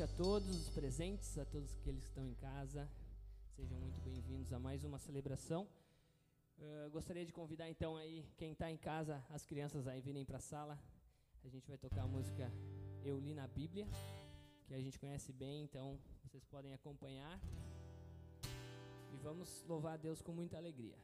noite a todos os presentes, a todos aqueles que estão em casa. Sejam muito bem-vindos a mais uma celebração. Uh, gostaria de convidar então aí quem está em casa, as crianças aí virem para a sala. A gente vai tocar a música Eu Li na Bíblia, que a gente conhece bem, então vocês podem acompanhar. E vamos louvar a Deus com muita alegria.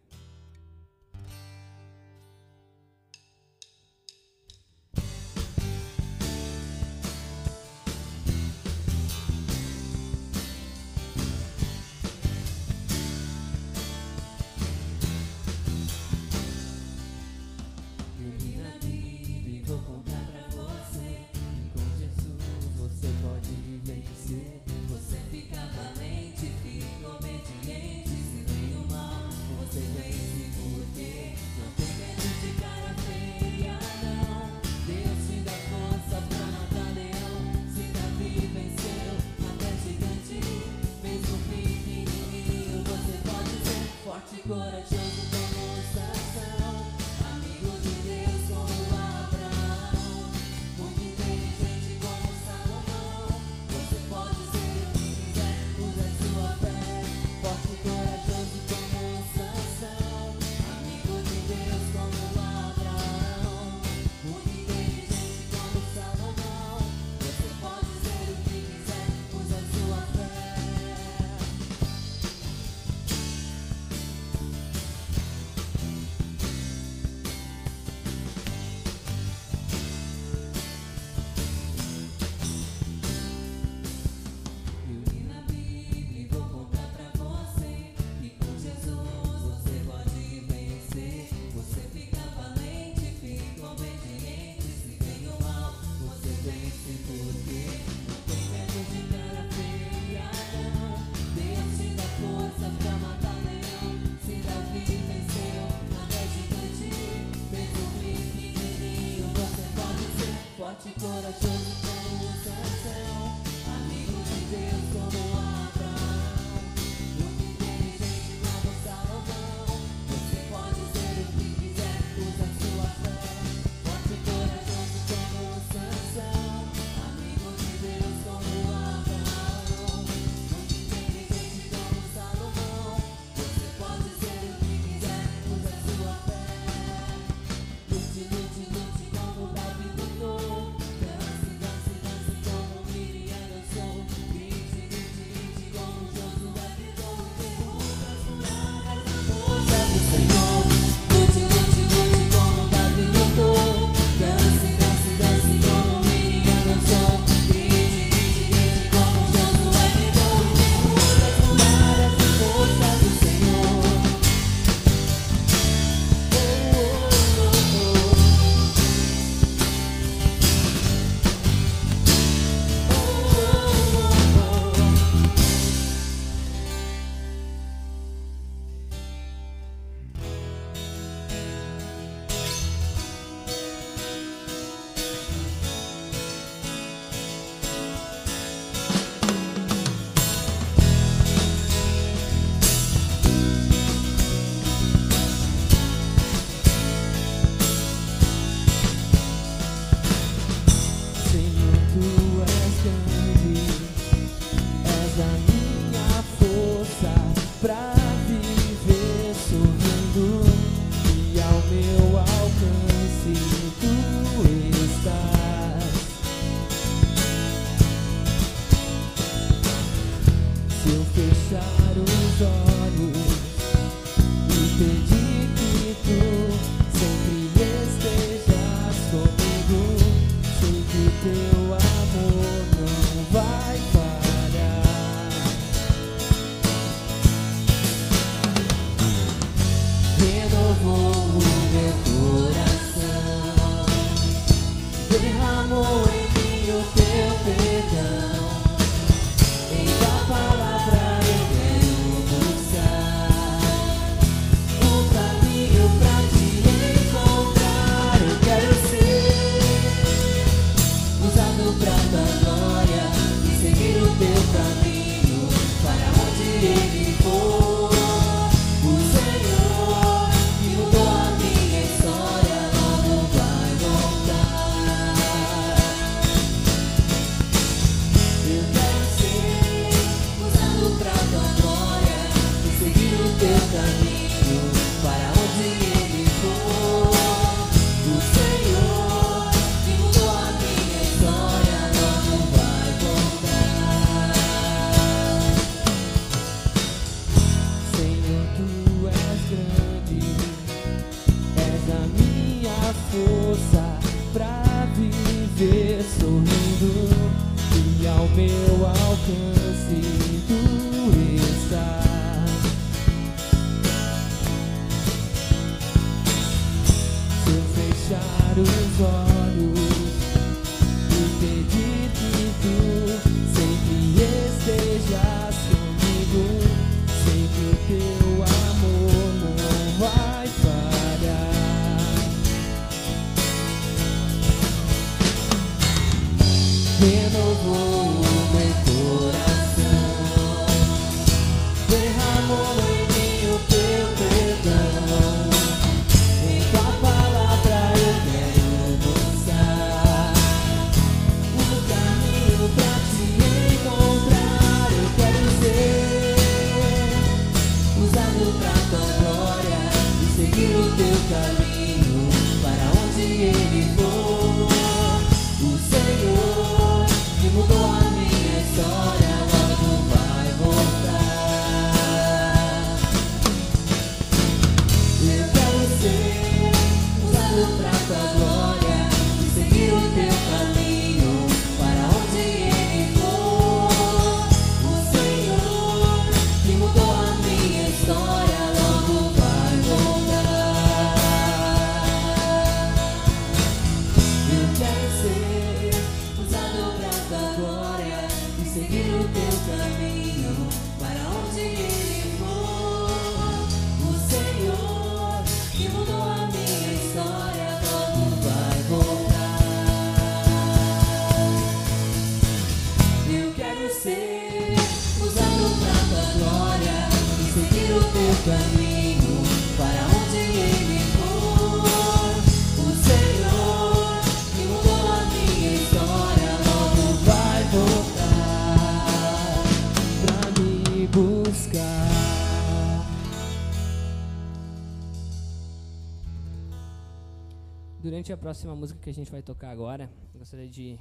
Próxima música que a gente vai tocar agora, gostaria de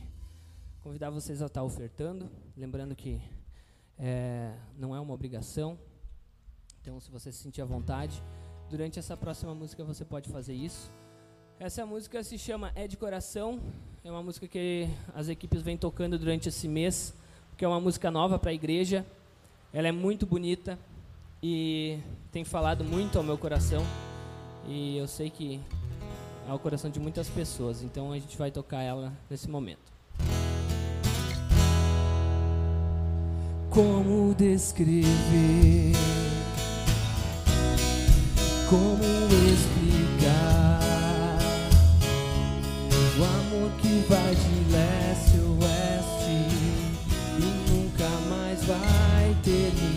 convidar vocês a estar ofertando, lembrando que é, não é uma obrigação, então se você se sentir à vontade, durante essa próxima música você pode fazer isso. Essa música se chama É de Coração, é uma música que as equipes vêm tocando durante esse mês, que é uma música nova para a igreja, ela é muito bonita e tem falado muito ao meu coração, e eu sei que ao coração de muitas pessoas. Então a gente vai tocar ela nesse momento. Como descrever? Como explicar o amor que vai de leste a oeste e nunca mais vai terminar?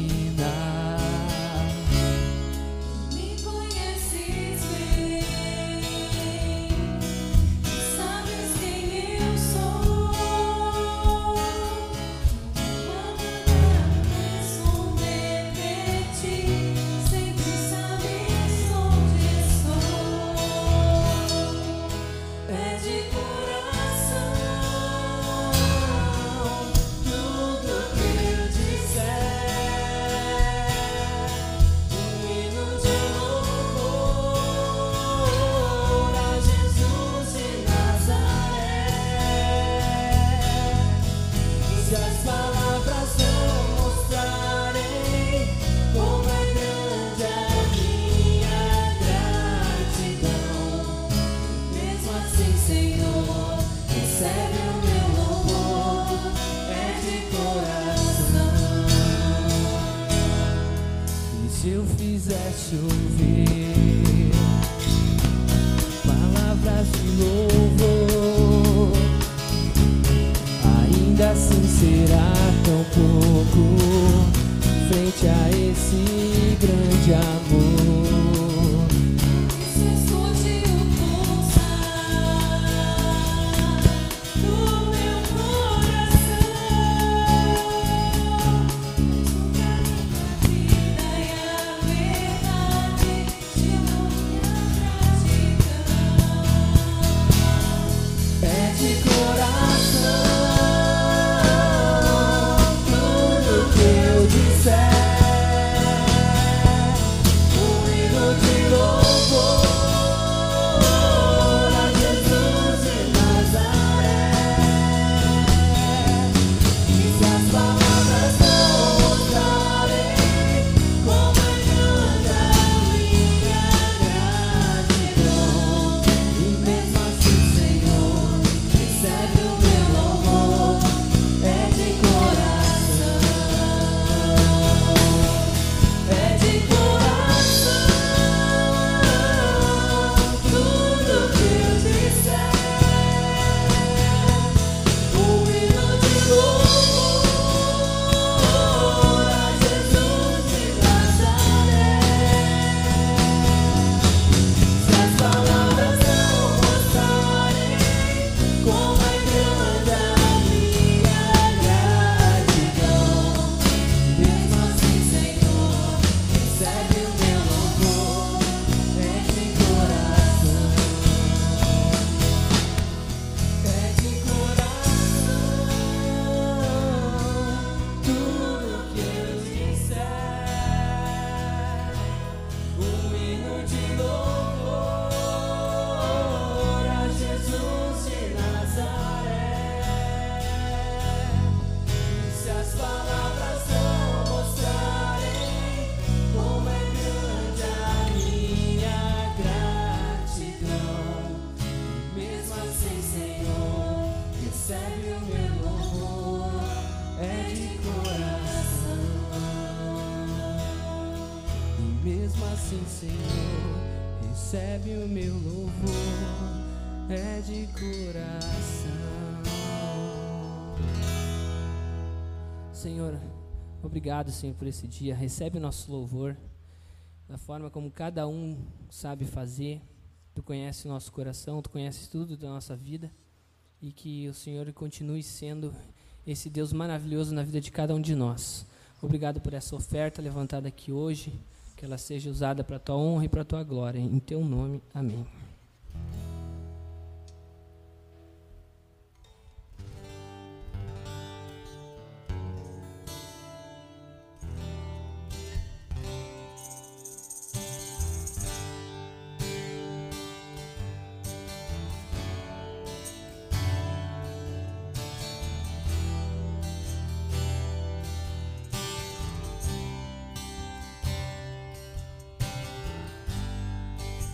quisesse ouvir. Obrigado, Senhor, por esse dia. Recebe o nosso louvor da forma como cada um sabe fazer. Tu conhece o nosso coração, tu conheces tudo da nossa vida e que o Senhor continue sendo esse Deus maravilhoso na vida de cada um de nós. Obrigado por essa oferta levantada aqui hoje, que ela seja usada para a tua honra e para a tua glória. Em teu nome, amém.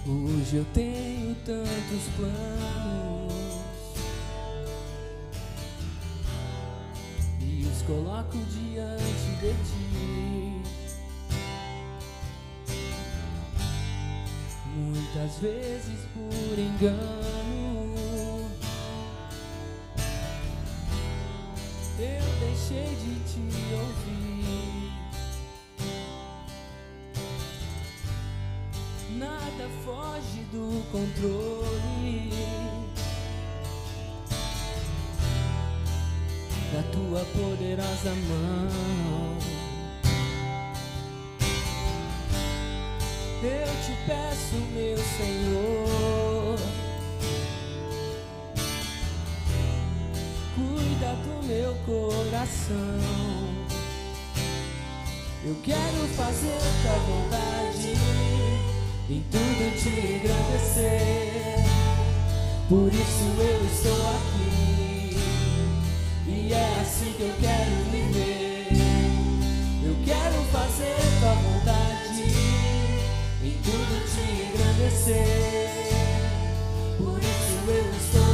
Hoje eu tenho tantos planos e os coloco diante de ti. Muitas vezes por engano eu deixei de te ouvir. Nada foge do controle da tua poderosa mão. Eu te peço, meu Senhor, cuida do meu coração. Eu quero fazer tua vontade em tudo te engrandecer. Por isso eu estou aqui, e é assim que eu quero viver. Eu quero fazer tua vontade, em tudo te engrandecer. Por isso eu estou aqui,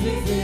que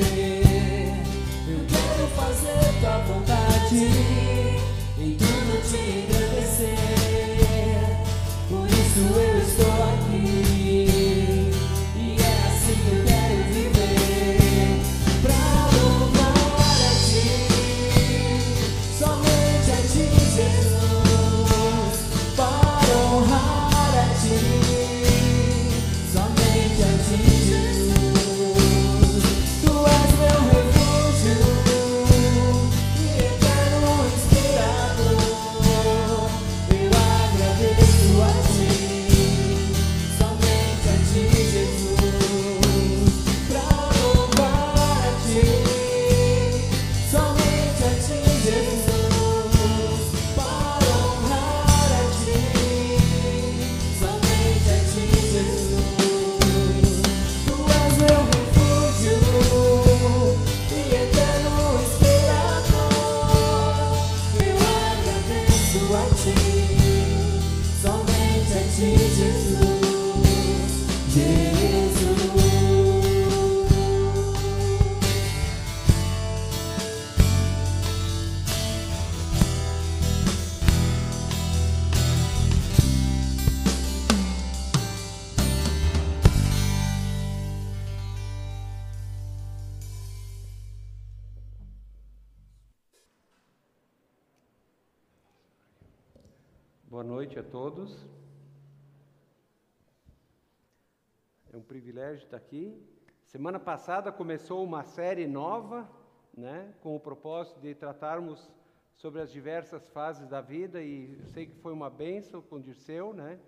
Privilégio estar aqui. Semana passada começou uma série nova, né, com o propósito de tratarmos sobre as diversas fases da vida e eu sei que foi uma benção com o Dirceu, né?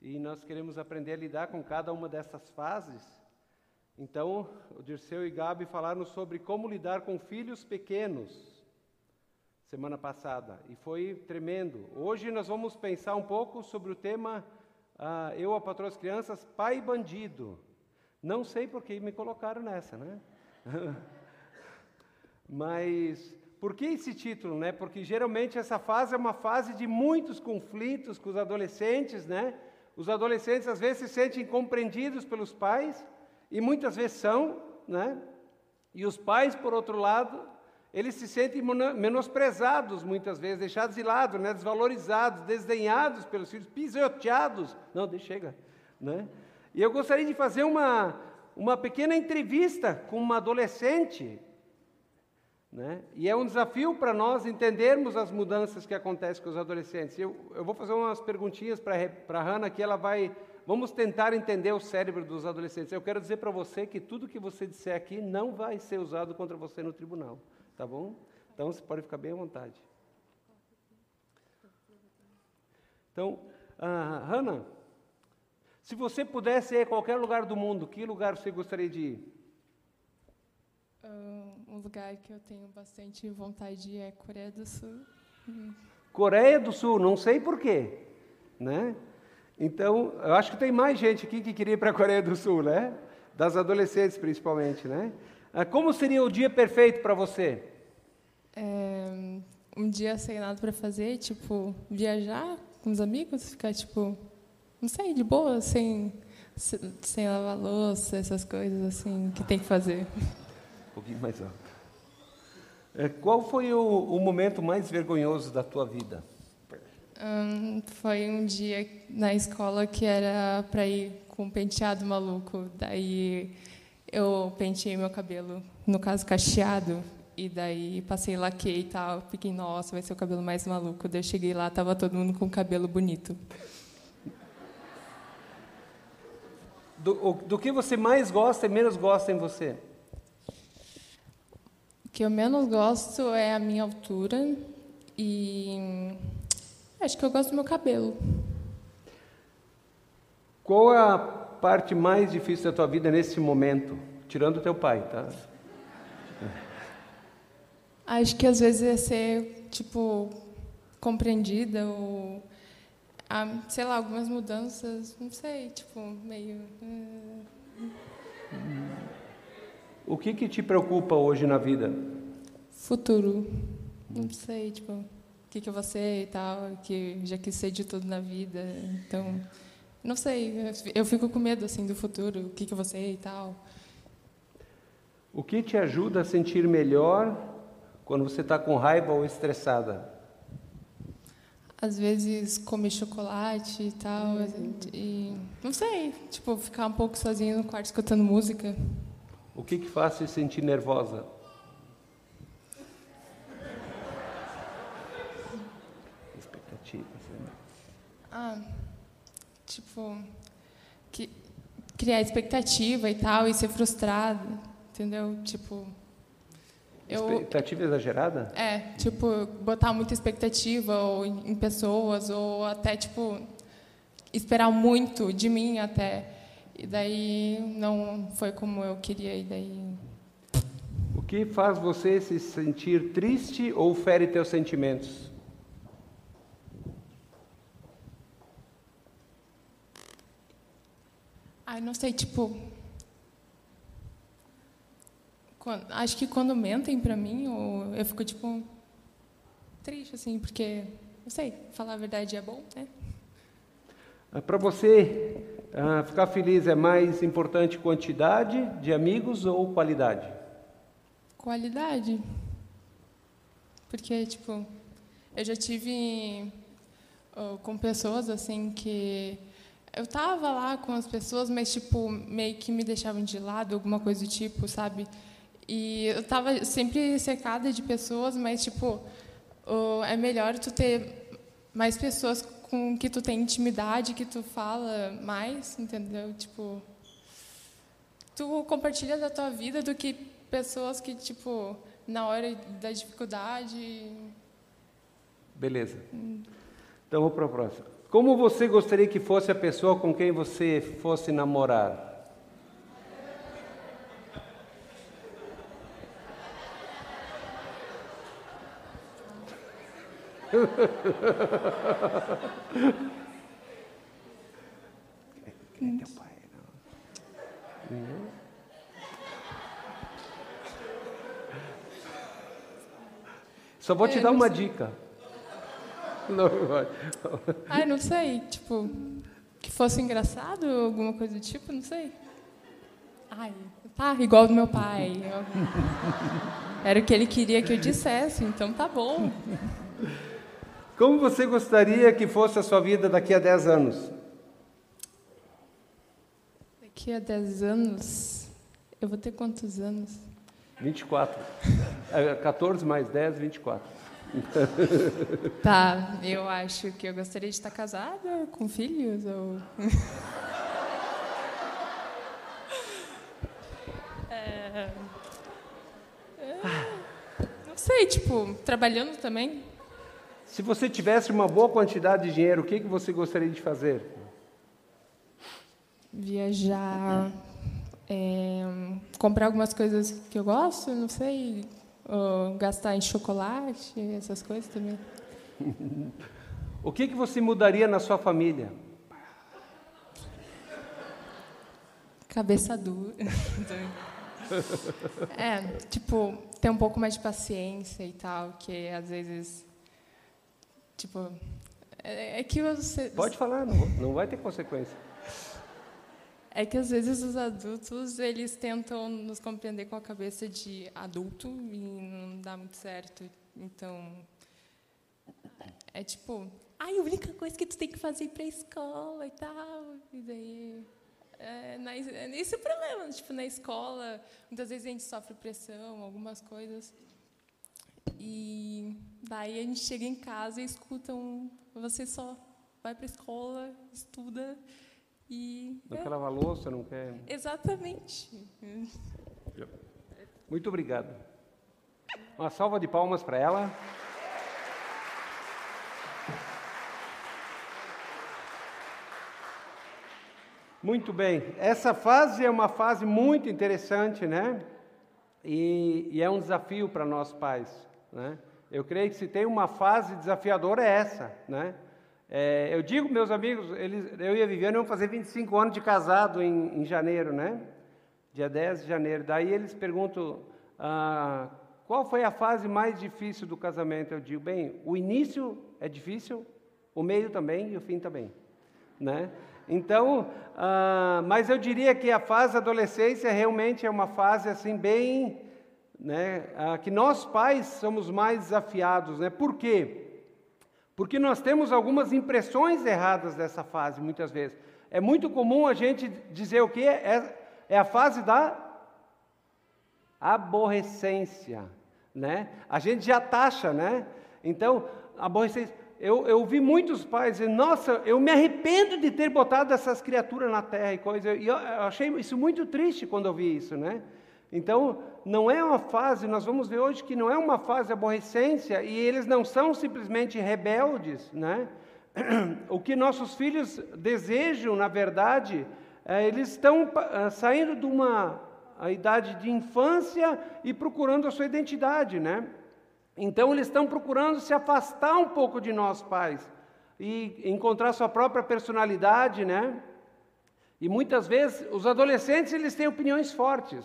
E nós queremos aprender a lidar com cada uma dessas fases. Então, o Dirceu e Gabi falaram sobre como lidar com filhos pequenos semana passada e foi tremendo. Hoje nós vamos pensar um pouco sobre o tema uh, Eu, a Patroa das Crianças, Pai Bandido. Não sei por que me colocaram nessa, né? Mas por que esse título, né? Porque geralmente essa fase é uma fase de muitos conflitos com os adolescentes, né? Os adolescentes às vezes se sentem compreendidos pelos pais e muitas vezes são, né? E os pais, por outro lado, eles se sentem menosprezados muitas vezes, deixados de lado, né? desvalorizados, desdenhados pelos filhos, pisoteados. Não, chega. Né? E eu gostaria de fazer uma, uma pequena entrevista com uma adolescente. Né? E é um desafio para nós entendermos as mudanças que acontecem com os adolescentes. Eu, eu vou fazer umas perguntinhas para a Hanna que ela vai. Vamos tentar entender o cérebro dos adolescentes. Eu quero dizer para você que tudo que você disser aqui não vai ser usado contra você no tribunal. Tá bom? Então você pode ficar bem à vontade. Então, ah, Hannah, se você pudesse ir a qualquer lugar do mundo, que lugar você gostaria de ir? Um lugar que eu tenho bastante vontade de ir é Coreia do Sul. Uhum. Coreia do Sul, não sei porquê, né? Então, eu acho que tem mais gente aqui que queria ir para a Coreia do Sul, né? Das adolescentes, principalmente, né? Ah, como seria o dia perfeito para você? É, um dia sem nada para fazer, tipo, viajar com os amigos, ficar, tipo, não sei, de boa, sem, sem lavar louça, essas coisas assim que tem que fazer. Um pouquinho mais alto. É, qual foi o, o, momento mais vergonhoso da tua vida? Foi um dia na escola que era para ir com um penteado maluco. Daí eu penteei meu cabelo, no caso cacheado, e daí passei laquei e tal. Fiquei, nossa, vai ser o cabelo mais maluco. Daí eu cheguei lá, tava todo mundo com cabelo bonito. Do, do que você mais gosta e menos gosta em você? O que eu menos gosto é a minha altura e acho que eu gosto do meu cabelo. Qual é a parte mais difícil da tua vida nesse momento? Tirando teu pai, tá? Acho que às vezes é ser, tipo, compreendida ou, ah, sei lá, algumas mudanças, não sei, tipo, meio... Eh. O que que te preocupa hoje na vida? Futuro. Não sei, tipo, o que que eu vou ser e tal, que já quis ser de tudo na vida, então... Não sei, eu fico com medo assim do futuro, o que, que eu vou ser e tal. O que te ajuda a sentir melhor quando você está com raiva ou estressada? Às vezes comer chocolate e tal, uhum. e não sei, tipo ficar um pouco sozinho no quarto escutando música. O que que faz se sentir nervosa? Expectativas. Né? Ah, tipo, que, criar expectativa e tal, e ser frustrado, entendeu? Tipo. Eu, expectativa exagerada? É, tipo, botar muita expectativa ou em, pessoas, ou até, tipo, esperar muito de mim até. E daí não foi como eu queria, e daí. O que faz você se sentir triste ou fere teus sentimentos? Ai, não sei, tipo. Quando, acho que quando mentem para mim, eu, eu fico, tipo. Triste, assim, porque. Não sei, falar a verdade é bom, né? Ah, para você, uh, ficar feliz é mais importante quantidade de amigos ou qualidade? Qualidade. Porque, tipo, eu já tive uh, com pessoas, assim, que eu tava lá com as pessoas, mas tipo meio que me deixavam de lado, alguma coisa do tipo, sabe? E eu tava sempre cercada de pessoas, mas tipo é melhor tu ter mais pessoas com que tu tem intimidade, que tu fala mais, entendeu? Tipo tu compartilha da tua vida do que pessoas que, tipo, na hora da dificuldade. Beleza. Então vou para a próxima. Como você gostaria que fosse a pessoa com quem você fosse namorar? Quem é teu pai? Não. Só vou te É, dar uma sei. dica. Não vai. Ai, não sei, tipo, que fosse engraçado, alguma coisa do tipo, não sei. Ai, tá, igual do meu pai. Era o que ele queria que eu dissesse, então tá bom. Como você gostaria que fosse a sua vida daqui a 10 anos? Daqui a 10 anos, eu vou ter quantos anos? 24. É, 14 mais 10, 24. Tá, eu acho que eu gostaria de estar casada, com filhos, ou... É, é, Não sei, tipo, trabalhando também. Se você tivesse uma boa quantidade de dinheiro, o que, que você gostaria de fazer? Viajar, é, comprar algumas coisas que eu gosto, não sei, gastar em chocolate, essas coisas também. O que, que você mudaria na sua família? Cabeça dura. é, tipo, ter um pouco mais de paciência e tal, que às vezes, tipo, é, é que você, Pode falar, não, não vai ter consequência. É que às vezes os adultos eles tentam nos compreender com a cabeça de adulto e não dá muito certo. Então é tipo, ai, a única coisa que tu tem que fazer é ir para a escola e tal. E daí é, na, é esse é o problema, tipo na escola muitas vezes a gente sofre pressão, algumas coisas. E daí a gente chega em casa e escuta um, você só vai para a escola, estuda e Não é, quer lavar louça, não quer. Exatamente. Muito obrigado. Uma salva de palmas para ela. Muito bem. Essa fase é uma fase muito interessante, né? E, e é um desafio para nós pais, né? Eu creio que se tem uma fase desafiadora é essa, né? É, eu digo, meus amigos, eles, eu e a Viviane vamos fazer 25 anos de casado em, em janeiro, né? Dia 10 de janeiro. Daí eles perguntam, ah, qual foi a fase mais difícil do casamento? Eu digo, bem, o início é difícil, o meio também e o fim também, né? Então, ah, mas eu diria que a fase adolescência realmente é uma fase assim bem, né, que nós pais somos mais desafiados, né? Por quê? Porque nós temos algumas impressões erradas dessa fase, muitas vezes. É muito comum a gente dizer o quê? É, é a fase da aborrecência, né? A gente já taxa, né? Então, aborrecência. Eu, eu vi muitos pais dizer, nossa, eu me arrependo de ter botado essas criaturas na terra e coisa. E eu, eu achei isso muito triste quando eu vi isso, né? Então, não é uma fase, nós vamos ver hoje que não é uma fase de aborrecência e eles não são simplesmente rebeldes, né? O que nossos filhos desejam, na verdade, é, eles estão ah, saindo de uma idade de infância e procurando a sua identidade, né? Então eles estão procurando se afastar um pouco de nós pais e encontrar sua própria personalidade, né? E muitas vezes os adolescentes eles têm opiniões fortes,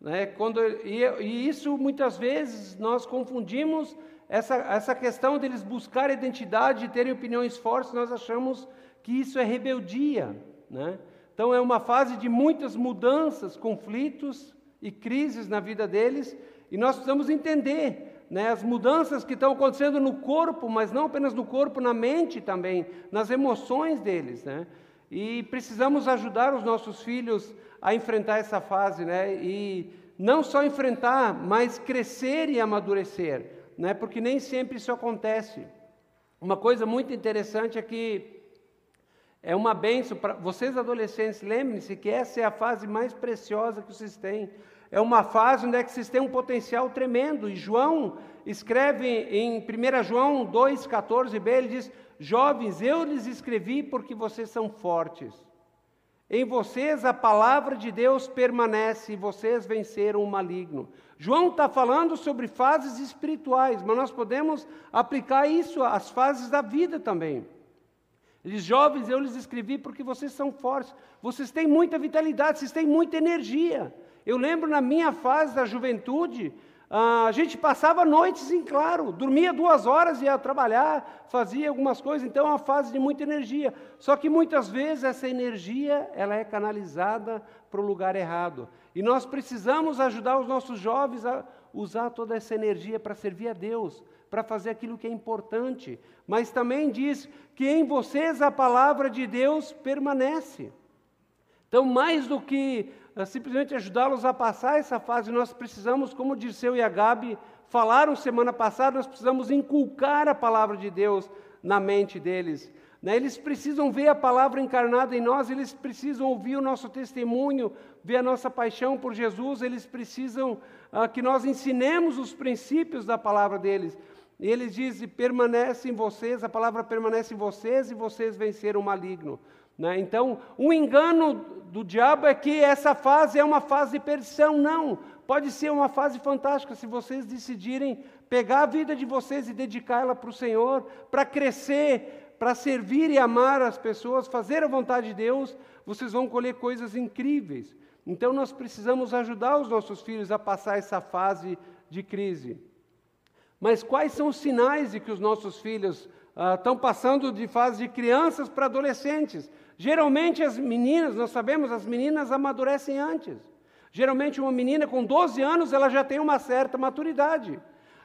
né? Quando e, e isso muitas vezes nós confundimos essa essa questão deles buscar identidade e terem opiniões fortes, nós achamos que isso é rebeldia, né? Então é uma fase de muitas mudanças, conflitos e crises na vida deles, e nós precisamos entender né, as mudanças que estão acontecendo no corpo, mas não apenas no corpo, na mente também, nas emoções deles, né? E precisamos ajudar os nossos filhos a enfrentar essa fase, né? E não só enfrentar, mas crescer e amadurecer, né? Porque nem sempre isso acontece. Uma coisa muito interessante é que É uma benção para vocês adolescentes, lembrem-se que essa é a fase mais preciosa que vocês têm. É uma fase onde é que vocês têm um potencial tremendo. E João escreve em 1 João 2,14b, ele diz: Jovens, eu lhes escrevi porque vocês são fortes. Em vocês a palavra de Deus permanece e vocês venceram o maligno. João está falando sobre fases espirituais, mas nós podemos aplicar isso às fases da vida também. Eles jovens, eu lhes escrevi porque vocês são fortes, vocês têm muita vitalidade, vocês têm muita energia. Eu lembro na minha fase da juventude, a gente passava noites em claro, dormia duas horas, ia trabalhar, fazia algumas coisas, então é uma fase de muita energia. Só que muitas vezes essa energia ela é canalizada para o lugar errado. E nós precisamos ajudar os nossos jovens a usar toda essa energia para servir a Deus, para fazer aquilo que é importante. Mas também diz que em vocês a palavra de Deus permanece. Então, mais do que uh, simplesmente ajudá-los a passar essa fase, nós precisamos, como Dirceu e a Gabi falaram semana passada, nós precisamos inculcar a palavra de Deus na mente deles. Né? Eles precisam ver a palavra encarnada em nós, eles precisam ouvir o nosso testemunho, ver a nossa paixão por Jesus, eles precisam uh, que nós ensinemos os princípios da palavra deles. E ele diz: permanece em vocês, a palavra permanece em vocês e vocês venceram o maligno. Né? Então, o engano do diabo é que essa fase é uma fase de perdição. Não, pode ser uma fase fantástica se vocês decidirem pegar a vida de vocês e dedicá-la para o Senhor, para crescer, para servir e amar as pessoas, fazer a vontade de Deus, vocês vão colher coisas incríveis. Então, nós precisamos ajudar os nossos filhos a passar essa fase de crise. Mas quais são os sinais de que os nossos filhos ah, estão passando de fase de crianças para adolescentes? Geralmente as meninas, nós sabemos, as meninas amadurecem antes. Geralmente uma menina com 12 anos, ela já tem uma certa maturidade.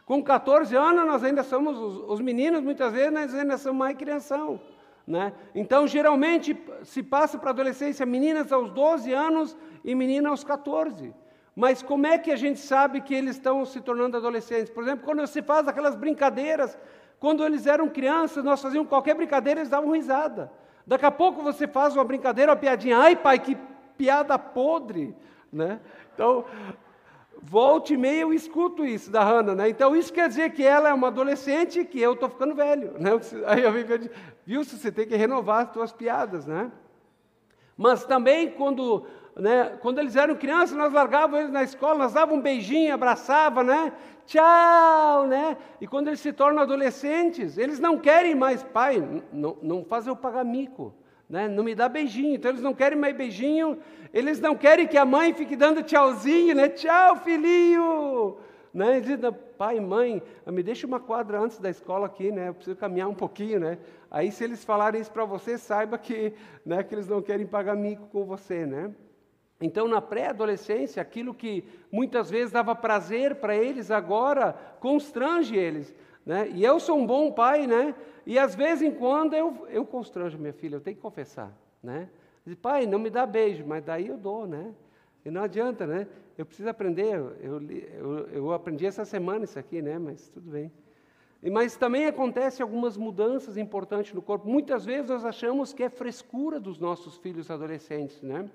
Com 14 anos, nós ainda somos, os, os meninos, muitas vezes, nós ainda somos mais crianção. Né? Então, geralmente, se passa para a adolescência meninas aos 12 anos e menina aos 14. Mas como é que a gente sabe que eles estão se tornando adolescentes? Por exemplo, quando se faz aquelas brincadeiras, quando eles eram crianças, nós fazíamos qualquer brincadeira, eles davam risada. Daqui a pouco você faz uma brincadeira, uma piadinha, ai pai, que piada podre, né? Então, volte e meia eu escuto isso da Hannah, né? Então isso quer dizer que ela é uma adolescente e que eu estou ficando velho, né? Aí eu venho, viu, você tem que renovar as tuas piadas, né? Mas também quando né? Quando eles eram crianças, nós largávamos eles na escola, nós dávamos um beijinho, abraçava, né? Tchau, né? E quando eles se tornam adolescentes, eles não querem mais, pai, não, não faz eu pagar mico, né? Não me dá beijinho, então eles não querem mais beijinho, eles não querem que a mãe fique dando tchauzinho, né? Tchau, filhinho, né? Eles dizem, pai, mãe, me deixa uma quadra antes da escola aqui, né? Eu preciso caminhar um pouquinho, né? Aí se eles falarem isso para você, saiba que, né, que eles não querem pagar mico com você, né? Então, na pré-adolescência, aquilo que muitas vezes dava prazer para eles, agora constrange eles. Né? E eu sou um bom pai, né? E às vezes em quando eu, eu constranjo minha filha, eu tenho que confessar, né? Diz, pai, não me dá beijo, mas daí eu dou, né? E não adianta, né? Eu preciso aprender, eu, eu, eu aprendi essa semana isso aqui, né? Mas tudo bem. Mas também acontecem algumas mudanças importantes no corpo. Muitas vezes nós achamos que é frescura dos nossos filhos adolescentes, né?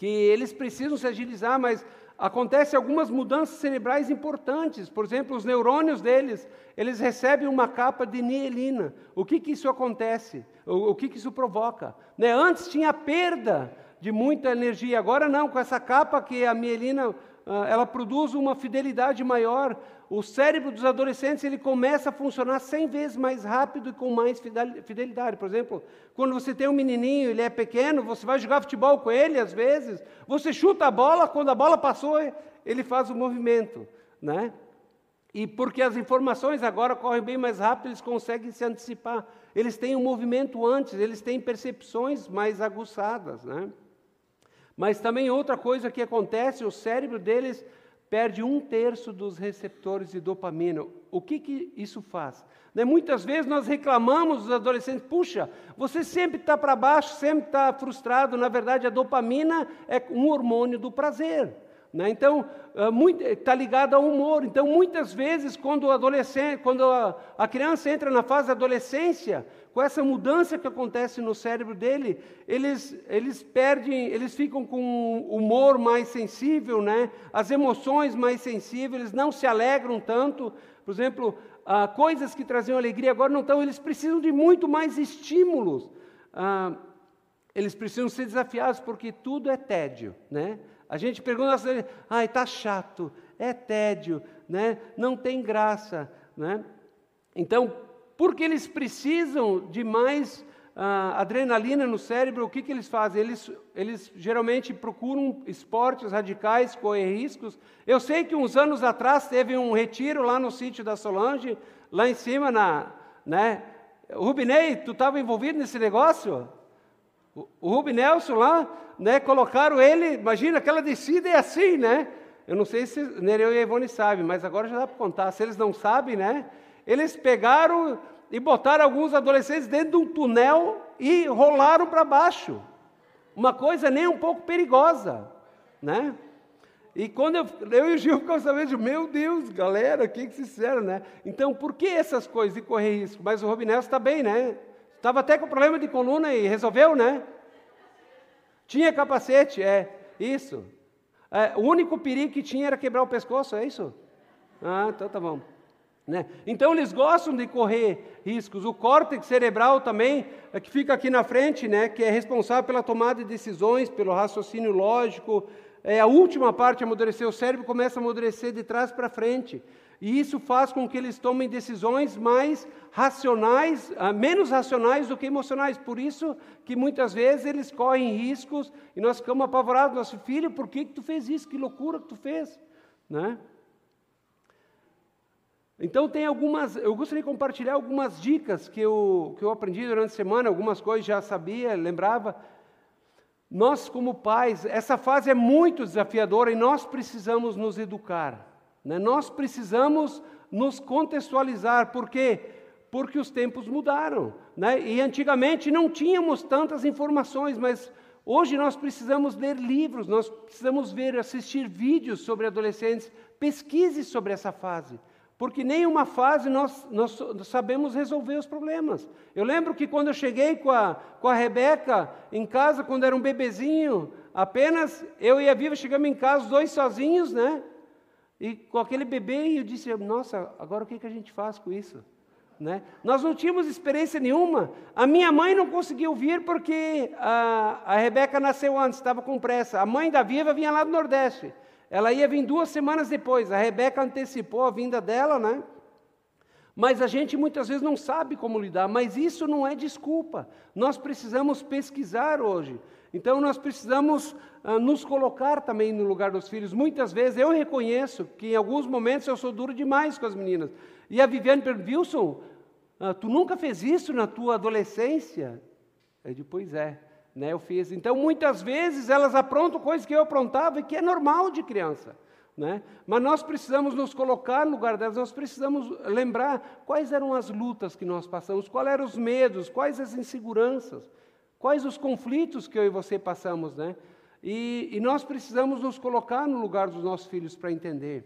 Que eles precisam se agilizar, mas acontecem algumas mudanças cerebrais importantes. Por exemplo, os neurônios deles, eles recebem uma capa de mielina. O que, que isso acontece? O, o que, que isso provoca? Né? Antes tinha perda de muita energia, agora não, com essa capa que a mielina ela produz uma fidelidade maior. O cérebro dos adolescentes ele começa a funcionar 100 vezes mais rápido e com mais fidelidade. Por exemplo, quando você tem um menininho, ele é pequeno, você vai jogar futebol com ele às vezes, você chuta a bola, quando a bola passou, ele faz o movimento, né? E porque as informações agora correm bem mais rápido, eles conseguem se antecipar. Eles têm um movimento antes, eles têm percepções mais aguçadas, né? Mas também outra coisa que acontece, o cérebro deles perde um terço dos receptores de dopamina. O que, que isso faz? Né? Muitas vezes nós reclamamos dos adolescentes, puxa, você sempre está para baixo, sempre está frustrado. Na verdade, a dopamina é um hormônio do prazer. Né? Então, está ligado ao humor. Então, muitas vezes, quando o adolescente, quando a, a criança entra na fase da adolescência, com essa mudança que acontece no cérebro dele, eles, eles perdem, eles ficam com um humor mais sensível, né? as emoções mais sensíveis, eles não se alegram tanto. Por exemplo, ah, coisas que traziam alegria agora não estão, eles precisam de muito mais estímulos. Ah, eles precisam ser desafiados porque tudo é tédio. Né? A gente pergunta, ai, está chato, é tédio, né? não tem graça. Né? Então, porque eles precisam de mais uh, adrenalina no cérebro, o que, que eles fazem? Eles, eles geralmente procuram esportes radicais, correr riscos. Eu sei que uns anos atrás teve um retiro lá no sítio da Solange, lá em cima, na, né? Rubinei, tu estava envolvido nesse negócio? O, o Rubinelson lá, né, colocaram ele, imagina, aquela descida é assim, né? Eu não sei se Nereu e a Ivone sabem, mas agora já dá para contar. Se eles não sabem, né? Eles pegaram e botaram alguns adolescentes dentro de um túnel e rolaram para baixo. Uma coisa nem um pouco perigosa, né? E quando eu, eu e o Gil ficamos sabendo, meu Deus, galera, o que, que se fizeram, né? Então, por que essas coisas de correr risco? Mas o Robinelson está bem, né? Estava até com problema de coluna e resolveu, né? Tinha capacete, é, isso. É, o único perigo que tinha era quebrar o pescoço, é isso? Ah, então tá bom. Né? Então eles gostam de correr riscos. O córtex cerebral também, é que fica aqui na frente, né, que é responsável pela tomada de decisões, pelo raciocínio lógico, é a última parte a amadurecer. O cérebro começa a amadurecer de trás para frente. E isso faz com que eles tomem decisões mais racionais, ah, menos racionais do que emocionais. Por isso que muitas vezes eles correm riscos e nós ficamos apavorados. Nosso filho, por que, que tu fez isso? Que loucura que tu fez? Né? Então tem algumas, eu gostaria de compartilhar algumas dicas que eu, que eu aprendi durante a semana, algumas coisas já sabia, lembrava. Nós como pais, essa fase é muito desafiadora e nós precisamos nos educar. Né? Nós precisamos nos contextualizar, por quê? Porque os tempos mudaram. Né? E antigamente não tínhamos tantas informações, mas hoje nós precisamos ler livros, nós precisamos ver, assistir vídeos sobre adolescentes, pesquise sobre essa fase porque nenhuma fase nós, nós, sabemos resolver os problemas. Eu lembro que quando eu cheguei com a, com a Rebeca em casa, quando era um bebezinho, apenas eu e a Viva chegamos em casa, os dois sozinhos, né? E com aquele bebê, eu disse, nossa, agora o que, que a gente faz com isso? Né? Nós não tínhamos experiência nenhuma. A minha mãe não conseguiu vir porque a, a Rebeca nasceu antes, estava com pressa. A mãe da Viva vinha lá do Nordeste. Ela ia vir duas semanas depois. A Rebeca antecipou a vinda dela, né? Mas a gente muitas vezes não sabe como lidar, mas isso não é desculpa. Nós precisamos pesquisar hoje. Então nós precisamos ah, nos colocar também no lugar dos filhos. Muitas vezes eu reconheço que em alguns momentos eu sou duro demais com as meninas. E a Viviane perguntou, Wilson, ah, tu nunca fez isso na tua adolescência? Eu disse, pois é. Né, eu fiz. Então, muitas vezes elas aprontam coisas que eu aprontava e que é normal de criança. Né? Mas nós precisamos nos colocar no lugar delas, nós precisamos lembrar quais eram as lutas que nós passamos, quais eram os medos, quais as inseguranças, quais os conflitos que eu e você passamos. Né? E, e nós precisamos nos colocar no lugar dos nossos filhos para entender.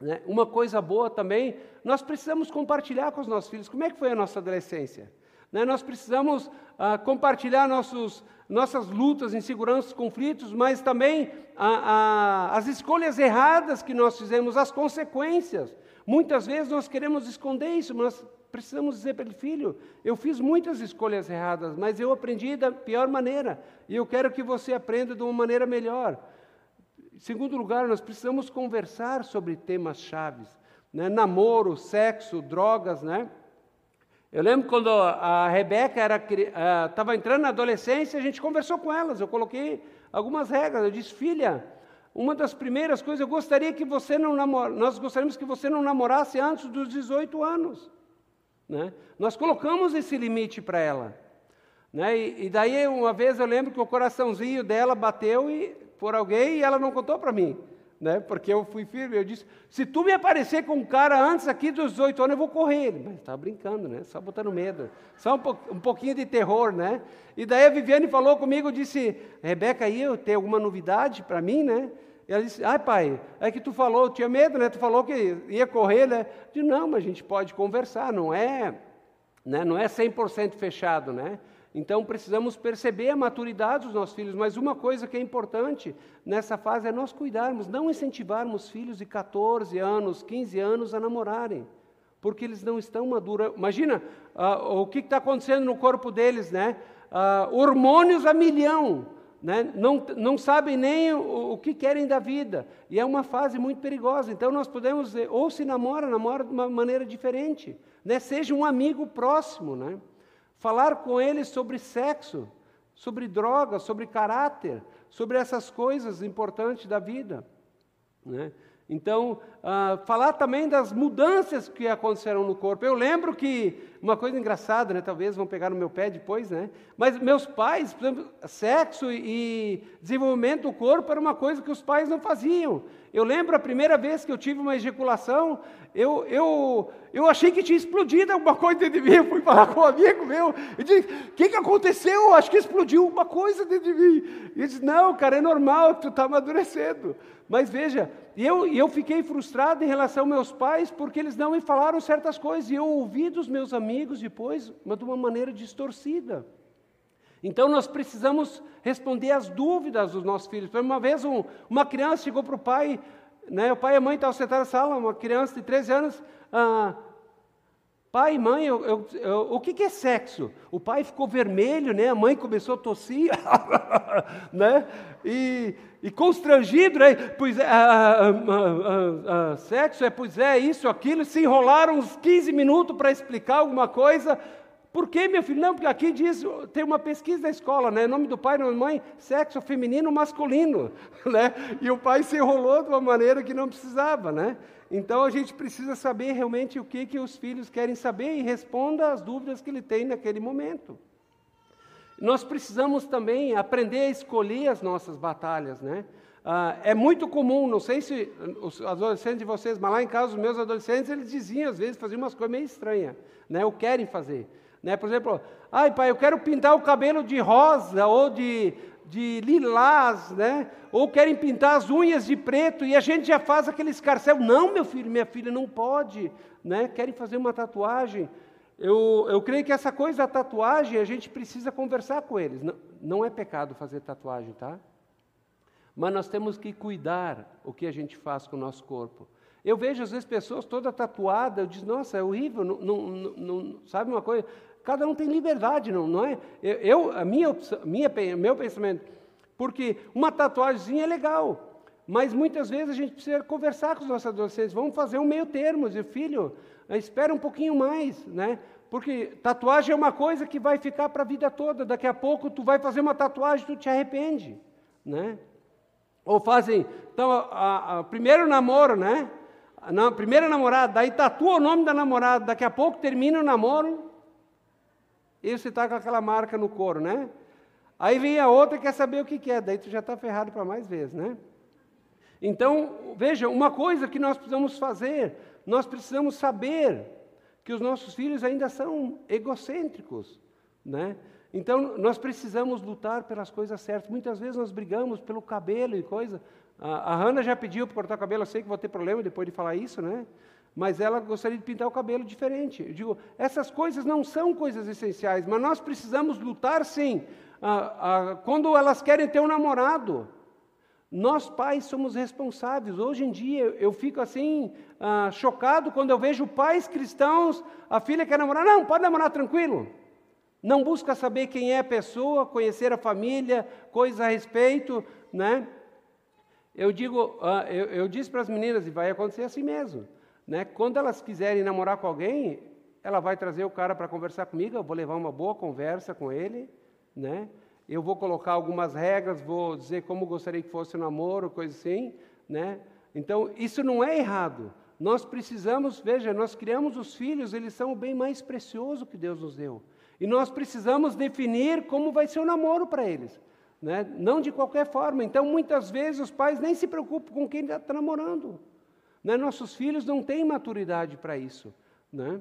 Né? Uma coisa boa também, nós precisamos compartilhar com os nossos filhos como é que foi a nossa adolescência. Né? Nós precisamos ah, compartilhar nossos, nossas lutas, inseguranças, conflitos, mas também ah, ah, as escolhas erradas que nós fizemos, as consequências. Muitas vezes nós queremos esconder isso, mas precisamos dizer para ele, filho, eu fiz muitas escolhas erradas, mas eu aprendi da pior maneira, e eu quero que você aprenda de uma maneira melhor. Em segundo lugar, nós precisamos conversar sobre temas chaves, né? namoro, sexo, drogas, né? Eu lembro quando a Rebeca estava entrando na adolescência, a gente conversou com elas, eu coloquei algumas regras. Eu disse, filha, uma das primeiras coisas, eu gostaria que você não namor... nós gostaríamos que você não namorasse antes dos 18 anos. Né? Nós colocamos esse limite para ela. Né? E, e, daí, uma vez eu lembro que o coraçãozinho dela bateu e, por alguém e ela não contou para mim né? Porque eu fui firme, eu disse, se tu me aparecer com um cara antes aqui dos 18 anos, eu vou correr. Ele, mas estava brincando, né? Só botando medo. Só um, po um, pouquinho de terror, né? E daí a Viviane falou comigo, disse, Rebeca, aí eu tenho alguma novidade para mim, né? E ela disse, ai pai, é que tu falou, tinha medo, né? Tu falou que ia correr, né? De não, mas a gente pode conversar, não é, né? não é 100% fechado, né? Então precisamos perceber a maturidade dos nossos filhos, mas uma coisa que é importante nessa fase é nós cuidarmos, não incentivarmos filhos de 14 anos, 15 anos a namorarem, porque eles não estão maduros. Imagina uh, o que está acontecendo no corpo deles, né? Uh, hormônios a milhão né? não, não sabem nem o, o, que querem da vida. E é uma fase muito perigosa. Então nós podemos, ou se namora, namora de uma maneira diferente. Né? Seja um amigo próximo. Né? Falar com eles sobre sexo, sobre drogas, sobre caráter, sobre essas coisas importantes da vida. Né? Então, ah, falar também das mudanças que aconteceram no corpo. Eu lembro que, uma coisa engraçada, né, talvez vão pegar no meu pé depois, né, mas meus pais, por exemplo, sexo e desenvolvimento do corpo era uma coisa que os pais não faziam. Eu lembro a primeira vez que eu tive uma ejaculação, eu, eu, eu achei que tinha explodido alguma coisa dentro de mim. Eu fui falar com um amigo meu e disse: O que, que aconteceu? Acho que explodiu alguma coisa dentro de mim. Ele disse: Não, cara, é normal, tu está amadurecendo. Mas veja, eu, eu fiquei frustrado em relação aos meus pais porque eles não me falaram certas coisas. E eu ouvi dos meus amigos depois, mas de uma maneira distorcida. Então nós precisamos responder às dúvidas dos nossos filhos. Uma vez um, uma criança chegou para o pai, né, o pai e a mãe estavam sentados na sala, uma criança de 13 anos, ah, pai e mãe, eu, eu, eu, o que, que, é sexo? O pai ficou vermelho, né, a mãe começou a tossir, né, e, e constrangido, né, pois é, ah, ah, sexo é, pois é, isso, aquilo, se enrolaram uns 15 minutos para explicar alguma coisa, por que, meu filho? Não, porque aqui diz, tem uma pesquisa da escola, né? Nome do pai nome da mãe, sexo feminino masculino, né? E o pai se enrolou de uma maneira que não precisava, né? Então a gente precisa saber realmente o que, que os filhos querem saber e responda às dúvidas que ele tem naquele momento. Nós precisamos também aprender a escolher as nossas batalhas, né? Ah, é muito comum, não sei se os adolescentes de vocês, mas lá em casa os meus adolescentes, eles diziam às vezes, faziam umas coisas meio estranhas, né? Ou querem fazer. Né? Por exemplo, ai pai, eu quero pintar o cabelo de rosa ou de, de lilás, né? ou querem pintar as unhas de preto, e a gente já faz aquele escarcel. Não, meu filho, minha filha, não pode. Né? Querem fazer uma tatuagem. Eu, eu creio que essa coisa da tatuagem, a gente precisa conversar com eles. Não, não é pecado fazer tatuagem, tá? Mas nós temos que cuidar o que a gente faz com o nosso corpo. Eu vejo às vezes pessoas toda tatuada, eu digo, nossa, é horrível, não, não, não, sabe uma coisa? Cada um tem liberdade, não, não é? Eu, a minha, minha, meu pensamento, porque uma tatuagem é legal, mas muitas vezes a gente precisa conversar com os nossos adolescentes, vamos fazer um meio termo, dizer, filho, espera um pouquinho mais, né? Porque tatuagem é uma coisa que vai ficar para a vida toda. Daqui a pouco tu vai fazer uma tatuagem, tu te arrepende, né? Ou fazem, então, a, a, primeiro namoro, né? Na primeira namorada, daí tatua o nome da namorada, daqui a pouco termina o namoro, e você está com aquela marca no couro, né? Aí vem a outra e quer saber o que, é, daí tu já está ferrado para mais vezes, né? Então, veja, uma coisa que nós precisamos fazer, nós precisamos saber que os nossos filhos ainda são egocêntricos, né? Então, nós precisamos lutar pelas coisas certas. Muitas vezes nós brigamos pelo cabelo e coisa. A, a Hanna já pediu para cortar o cabelo, eu sei que vou ter problema depois de falar isso, né? Mas ela gostaria de pintar o cabelo diferente. Eu digo, essas coisas não são coisas essenciais, mas nós precisamos lutar sim. Ah, ah, quando elas querem ter um namorado, nós pais somos responsáveis. Hoje em dia eu fico assim ah, chocado quando eu vejo pais cristãos, a filha quer namorar, não, pode namorar tranquilo. Não busca saber quem é a pessoa, conhecer a família, coisas a respeito, né? Eu digo, eu, eu disse para as meninas, e vai acontecer assim mesmo. Né? Quando elas quiserem namorar com alguém, ela vai trazer o cara para conversar comigo, eu vou levar uma boa conversa com ele, né? Eu vou colocar algumas regras, vou dizer como gostaria que fosse o namoro, coisa assim, né? Então, isso não é errado. Nós precisamos, veja, nós criamos os filhos, eles são o bem mais precioso que Deus nos deu. E nós precisamos definir como vai ser o namoro para eles. Né? Não de qualquer forma. Então, muitas vezes, os pais nem se preocupam com quem está namorando. Né? Nossos filhos não têm maturidade para isso. Né?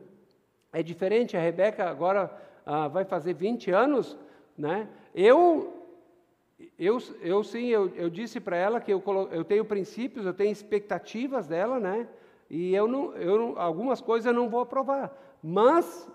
É diferente, a Rebeca agora ah, vai fazer 20 anos. Né? Eu, eu, eu sim, eu, eu disse para ela que eu, eu tenho princípios, eu tenho expectativas dela, né? E eu não, eu não, algumas coisas eu não vou aprovar. Mas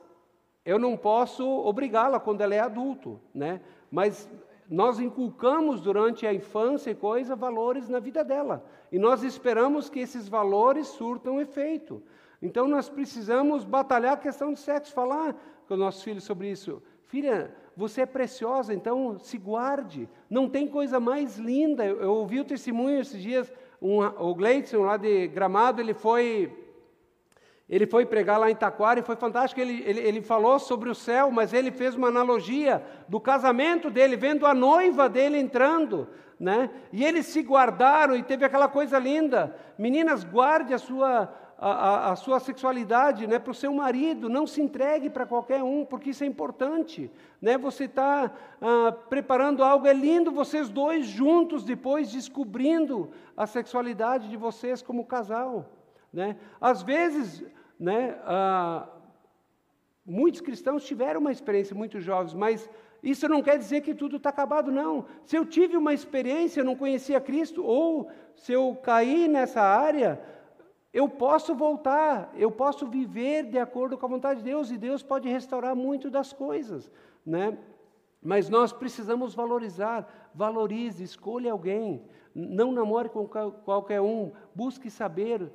eu não posso obrigá-la quando ela é adulto, né? Mas nós inculcamos durante a infância e coisa valores na vida dela. E nós esperamos que esses valores surtam efeito. Então nós precisamos batalhar a questão de sexo, falar com os nossos filhos sobre isso. Filha, você é preciosa, então se guarde. Não tem coisa mais linda. Eu, eu ouvi o testemunho esses dias, um, o Gleidson lá de Gramado, ele foi ele foi pregar lá em Taquara e foi fantástico. Ele, ele, ele, falou sobre o céu, mas ele fez uma analogia do casamento dele, vendo a noiva dele entrando. Né? E eles se guardaram e teve aquela coisa linda. Meninas, guarde a sua, a, a, sua sexualidade né, para o seu marido, não se entregue para qualquer um, porque isso é importante. Né? Você está ah, preparando algo, é lindo vocês dois juntos depois descobrindo a sexualidade de vocês como casal. Né? Às vezes, né, ah, muitos cristãos tiveram uma experiência muito jovens, mas isso não quer dizer que tudo está acabado, não. Se eu tive uma experiência, eu não conhecia Cristo, ou se eu caí nessa área, eu posso voltar, eu posso viver de acordo com a vontade de Deus e Deus pode restaurar muito das coisas, né? Mas nós precisamos valorizar, valorize, escolha alguém, não namore com qualquer um, busque saber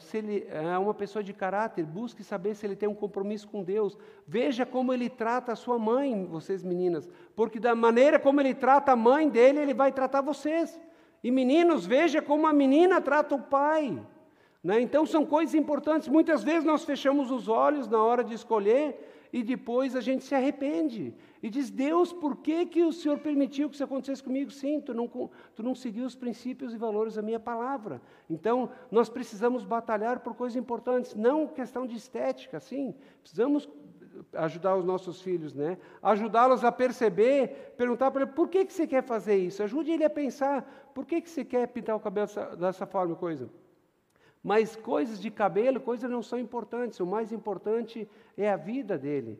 se ele é uma pessoa de caráter, busque saber se ele tem um compromisso com Deus. Veja como ele trata a sua mãe, vocês meninas, porque da maneira como ele trata a mãe dele, ele vai tratar vocês. E meninos, veja como a menina trata o pai. Né? Então são coisas importantes. Muitas vezes nós fechamos os olhos na hora de escolher e depois a gente se arrepende e diz: Deus, por que, que o Senhor permitiu que isso acontecesse comigo? Sim, tu não, tu não seguiu os princípios e valores da minha palavra. Então nós precisamos batalhar por coisas importantes, não questão de estética, sim. Precisamos ajudar os nossos filhos, né? Ajudá-los a perceber, perguntar para ele por que, que você quer fazer isso. Ajude ele a pensar por que, que você quer pintar o cabelo dessa, dessa forma, coisa. Mas coisas de cabelo, coisas não são importantes. O mais importante é a vida dele.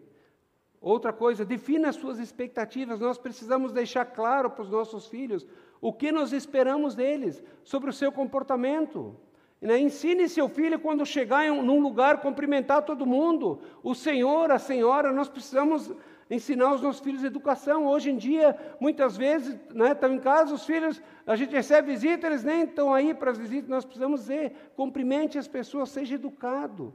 Outra coisa, defina as suas expectativas. Nós precisamos deixar claro para os nossos filhos o que nós esperamos deles, sobre o seu comportamento. Né? Ensine seu filho, quando chegar em um, num lugar, cumprimentar todo mundo. O senhor, a senhora, nós precisamos ensinar os nossos filhos educação. Hoje em dia, muitas vezes, né, estão em casa, os filhos, a gente recebe visita, eles nem estão aí para as visitas, nós precisamos dizer, cumprimente as pessoas, seja educado.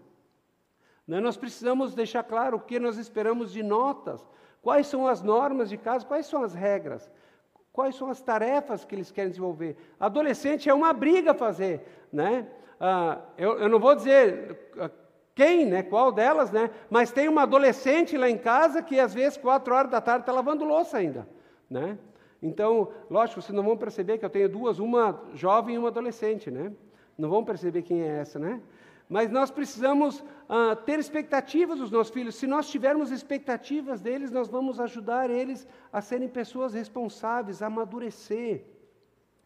Né, nós precisamos deixar claro o que nós esperamos de notas, quais são as normas de casa, quais são as regras, quais são as tarefas que eles querem desenvolver. Adolescente é uma briga fazer, né? Ah, eu, eu não vou dizer quem, né? Qual delas, né? Mas tem uma adolescente lá em casa que às vezes quatro horas da tarde está lavando louça ainda, né? Então, lógico, vocês não vão perceber que eu tenho duas, uma jovem e uma adolescente, né? Não vão perceber quem é essa, né? Mas nós precisamos ah, ter expectativas dos nossos filhos. Se nós tivermos expectativas deles, nós vamos ajudar eles a serem pessoas responsáveis, a amadurecer.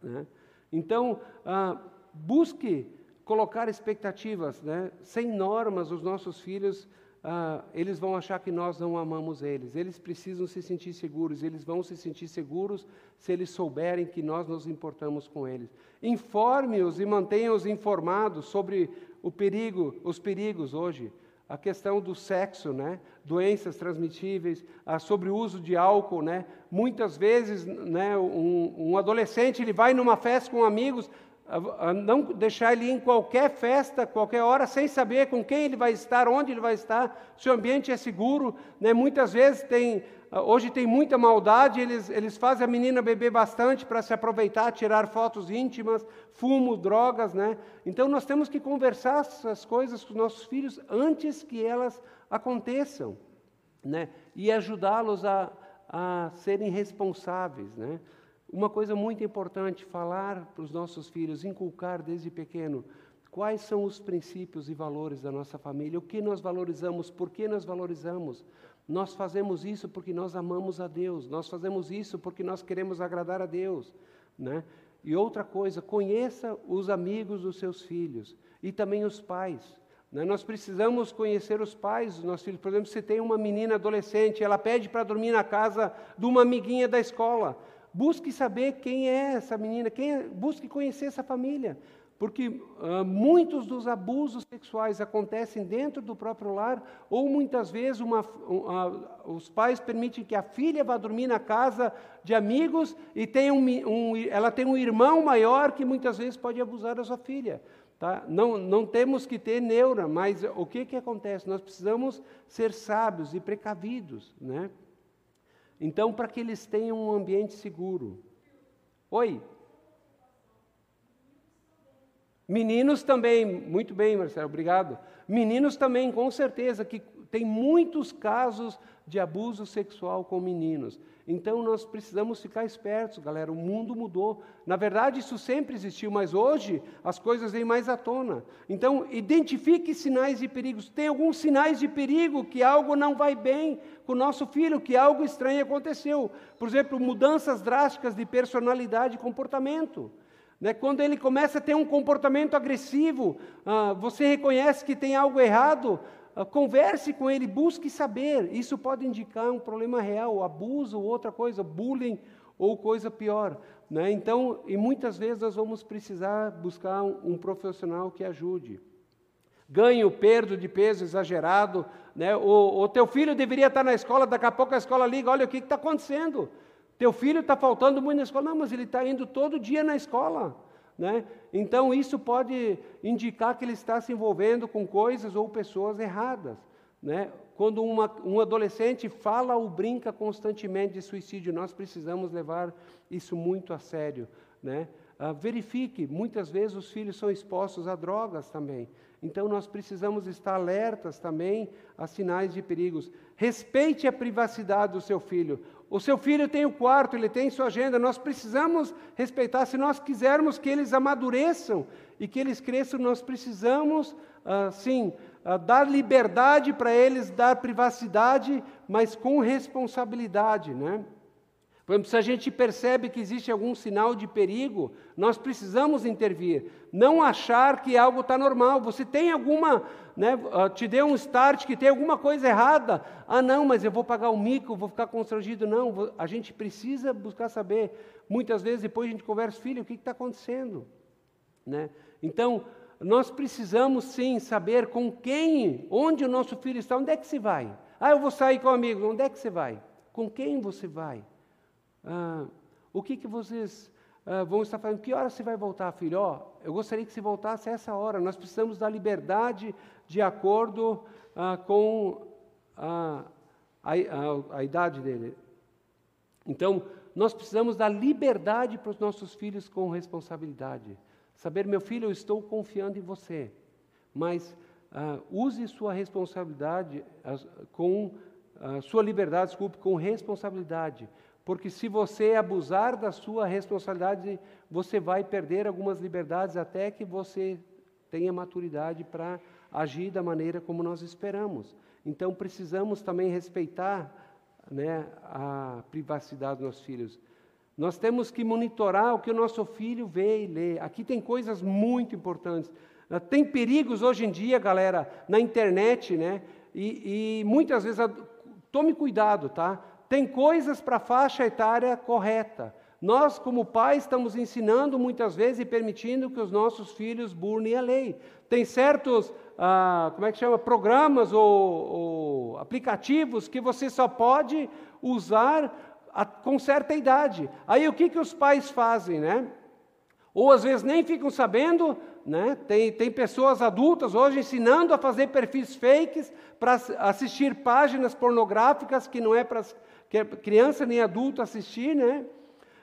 Né? Então, ah, busque colocar expectativas, né? sem normas, os nossos filhos, ah, eles vão achar que nós não amamos eles. Eles precisam se sentir seguros, eles vão se sentir seguros se eles souberem que nós nos importamos com eles. Informe-os e mantenha-os informados sobre o perigo, os perigos hoje. A questão do sexo, né? doenças transmitíveis, ah, sobre o uso de álcool. Né? Muitas vezes, né, um, um adolescente ele vai numa festa com amigos, a não deixar ele ir em qualquer festa, qualquer hora, sem saber com quem ele vai estar, onde ele vai estar, se o ambiente é seguro. Né? Muitas vezes tem, hoje tem muita maldade, eles, eles fazem a menina beber bastante para se aproveitar, tirar fotos íntimas, fumo, drogas. Né? Então nós temos que conversar essas coisas com os nossos filhos antes que elas aconteçam. Né? E ajudá-los a, a serem responsáveis. Né? Uma coisa muito importante, falar para os nossos filhos, inculcar desde pequeno quais são os princípios e valores da nossa família, o que nós valorizamos, por que nós valorizamos. Nós fazemos isso porque nós amamos a Deus, nós fazemos isso porque nós queremos agradar a Deus. Né? E outra coisa, conheça os amigos dos seus filhos e também os pais. Né? Nós precisamos conhecer os pais dos nossos filhos. Por exemplo, se tem uma menina adolescente, ela pede para dormir na casa de uma amiguinha da escola. Busque saber quem é essa menina, quem é, busque conhecer essa família. Porque uh, muitos dos abusos sexuais acontecem dentro do próprio lar, ou muitas vezes uma, uh, os pais permitem que a filha vá dormir na casa de amigos e tem um, um, ela tem um irmão maior que muitas vezes pode abusar da sua filha. Tá? Não, não temos que ter neura, mas o que, que acontece? Nós precisamos ser sábios e precavidos. Né? Então, para que eles tenham um ambiente seguro. Oi? Meninos também, muito bem, Marcelo, obrigado. Meninos também, com certeza, que tem muitos casos de abuso sexual com meninos. Então nós precisamos ficar espertos, galera. O mundo mudou. Na verdade, isso sempre existiu, mas hoje as coisas vêm mais à tona. Então, identifique sinais de perigos. Tem alguns sinais de perigo que algo não vai bem com o nosso filho, que algo estranho aconteceu. Por exemplo, mudanças drásticas de personalidade e comportamento. Né? Quando ele começa a ter um comportamento agressivo, ah, você reconhece que tem algo errado, converse com ele, busque saber. Isso pode indicar um problema real, abuso ou outra coisa, bullying ou coisa pior. Né? Então, e muitas vezes nós vamos precisar buscar um, um profissional que ajude. Ganho, perda de peso exagerado, né? o, o teu filho deveria estar na escola, daqui a pouco a escola liga, olha o que está acontecendo. Teu filho está faltando muito na escola. Não, mas ele está indo todo dia na escola. Né? Então, isso pode indicar que ele está se envolvendo com coisas ou pessoas erradas. Né? Quando uma, um adolescente fala ou brinca constantemente de suicídio, nós precisamos levar isso muito a sério. Né? Ah, verifique, muitas vezes os filhos são expostos a drogas também. Então nós precisamos estar alertas também a sinais de perigos. Respeite a privacidade do seu filho. O seu filho tem o quarto, ele tem sua agenda. Nós precisamos respeitar. Se nós quisermos que eles amadureçam e que eles cresçam, nós precisamos, ah, sim, ah, dar liberdade para eles, dar privacidade, mas com responsabilidade, né? Por exemplo, se a gente percebe que existe algum sinal de perigo, nós precisamos intervir. Não achar que algo está normal. Você tem alguma, né, ah, te deu um start que tem alguma coisa errada. Ah, não, mas eu vou pagar o mico, vou ficar constrangido. Não, a gente precisa buscar saber. Muitas vezes depois a gente conversa, filho, o que está acontecendo? Né? Então, nós precisamos sim saber com quem, onde o nosso filho está, onde é que se vai? Ah, eu vou sair com amigos, onde é que você vai? Com quem você vai? Ah, o que, que vocês ah, vão estar fazendo? Que hora você vai voltar, filho? Oh, eu gostaria que você voltasse essa hora. Nós precisamos da liberdade de acordo ah, com a, a, a, a idade dele. Então, nós precisamos dar liberdade para os nossos filhos com responsabilidade. Saber, meu filho, eu estou confiando em você, mas uh, use sua responsabilidade com uh, sua liberdade, desculpe, com responsabilidade. Porque se você abusar da sua responsabilidade, você vai perder algumas liberdades até que você tenha maturidade para agir da maneira como nós esperamos. Então precisamos também respeitar né, a privacidade dos nossos filhos. Nós temos que monitorar o que o nosso filho vê e lê. Aqui tem coisas muito importantes. Ah, tem perigos hoje em dia, galera, na internet, né? E, e muitas vezes, tome cuidado, tá? Tem coisas para a faixa etária correta. Nós, como pais, estamos ensinando muitas vezes e permitindo que os nossos filhos burnem a lei. Tem certos, ah, como é que chama, programas ou, ou, aplicativos que você só pode usar a, com certa idade. Aí o que, que os pais fazem, né? Ou às vezes nem ficam sabendo, né? Tem, tem pessoas adultas hoje ensinando a fazer perfis fakes para assistir páginas pornográficas que não é para que é criança nem adulto assistir, né?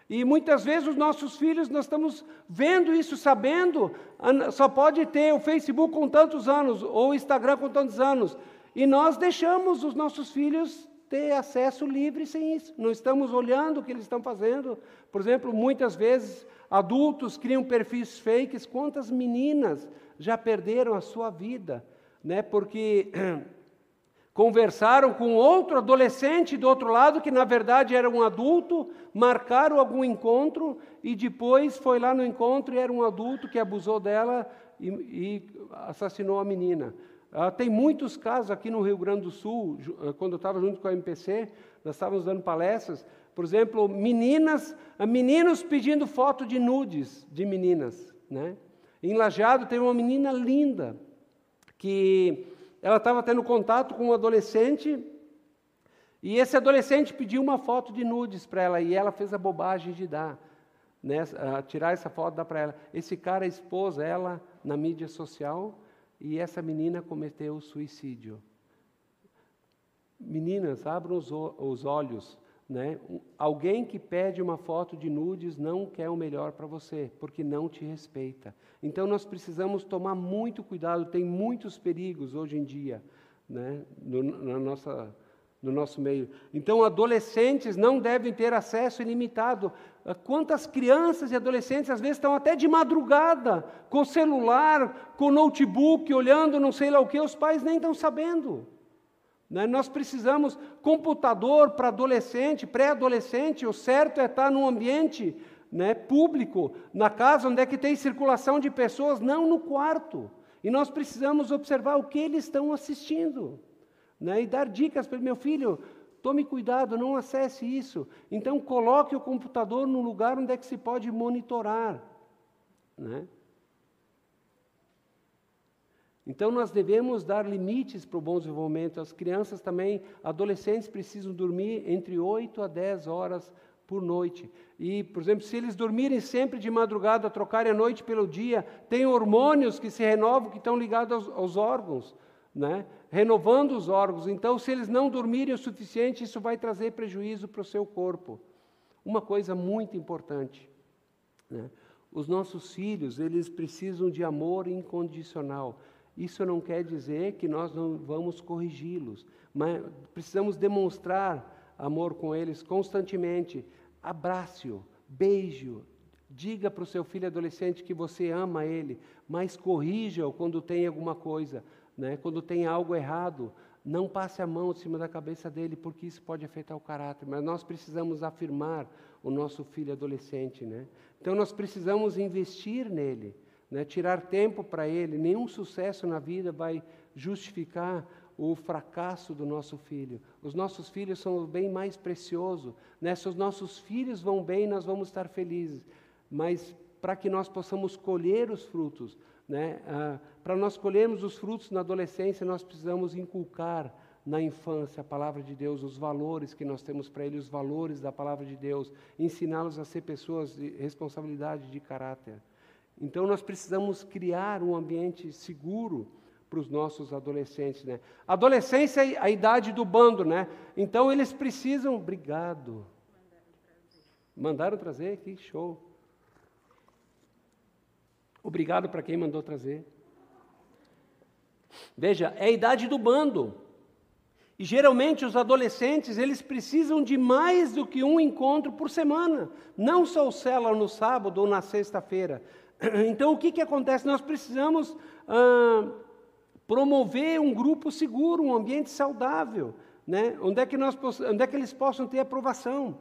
E muitas vezes os nossos filhos, nós estamos vendo isso, sabendo, só pode ter o Facebook com tantos anos, ou o Instagram com tantos anos. E nós deixamos os nossos filhos ter acesso livre sem isso. Não estamos olhando o que eles estão fazendo. Por exemplo, muitas vezes adultos criam perfis fakes. Quantas meninas já perderam a sua vida, né? Porque conversaram com outro adolescente do outro lado, que na verdade era um adulto, marcaram algum encontro e depois foi lá no encontro e era um adulto que abusou dela e, e assassinou a menina. Ah, tem muitos casos aqui no Rio Grande do Sul, ah, quando eu estava junto com a MPC, nós estávamos dando palestras, Por exemplo, meninas, meninos pedindo foto de nudes de meninas, né? Em Lajeado tem uma menina linda que ela estava tendo contato com um adolescente e esse adolescente pediu uma foto de nudes para ela e ela fez a bobagem de dar, né, tirar essa foto dar para ela. Esse cara expôs ela na mídia social e essa menina cometeu suicídio. Meninas, abram os, os olhos. Né? Alguém que pede uma foto de nudes não quer o melhor para você, porque não te respeita. Então nós precisamos tomar muito cuidado, tem muitos perigos hoje em dia né? no, na nossa, no nosso meio. Então adolescentes não devem ter acesso ilimitado. Ah, quantas crianças e adolescentes às vezes estão até de madrugada, com celular, com notebook, olhando não sei lá o que, os pais nem estão sabendo. Né? Nós precisamos computador para adolescente, pré-adolescente. O certo é estar num ambiente né, público, na casa onde é que tem circulação de pessoas, não no quarto. E nós precisamos observar o que eles estão assistindo. Né, e dar dicas para meu filho, tome cuidado, não acesse isso. Então coloque o computador no lugar onde é que se pode monitorar. Né? Então nós devemos dar limites para o bom desenvolvimento. As crianças também, adolescentes precisam dormir entre 8 a 10 horas por noite. E, por exemplo, se eles dormirem sempre de madrugada, trocarem a noite pelo dia, tem hormônios que se renovam, que estão ligados aos, aos órgãos, né? renovando os órgãos. Então, se eles não dormirem o suficiente, isso vai trazer prejuízo para o seu corpo. Uma coisa muito importante, né? os nossos filhos, eles precisam de amor incondicional. Isso não quer dizer que nós não vamos corrigi-los, mas precisamos demonstrar amor com eles constantemente. Abrace-o, beije-o, diga para o seu filho adolescente que você ama ele, mas corrija-o quando tem alguma coisa, né? quando tem algo errado. Não passe a mão em cima da cabeça dele, porque isso pode afetar o caráter. Mas nós precisamos afirmar o nosso filho adolescente. Né? Então nós precisamos investir nele né, tirar tempo para ele. Nenhum sucesso na vida vai justificar o fracasso do nosso filho. Os nossos filhos são o bem mais precioso. Né? Se os nossos filhos vão bem, nós vamos estar felizes. Mas para que nós possamos colher os frutos, né? Ah, para nós colhermos os frutos na adolescência, nós precisamos inculcar na infância a palavra de Deus, os valores que nós temos para eles, os valores da palavra de Deus, ensiná-los a ser pessoas de responsabilidade de caráter. Então nós precisamos criar um ambiente seguro para os nossos adolescentes, né? Adolescência é a idade do bando, né? Então eles precisam, obrigado. Mandaram trazer, que show. Obrigado para quem mandou trazer. Veja, é a idade do bando. E geralmente os adolescentes, eles precisam de mais do que um encontro por semana. Não só o célula no sábado ou na sexta-feira. Então, o que, que acontece? Nós precisamos ah, promover um grupo seguro, um ambiente saudável, né? onde, é que nós, onde é que eles possam ter aprovação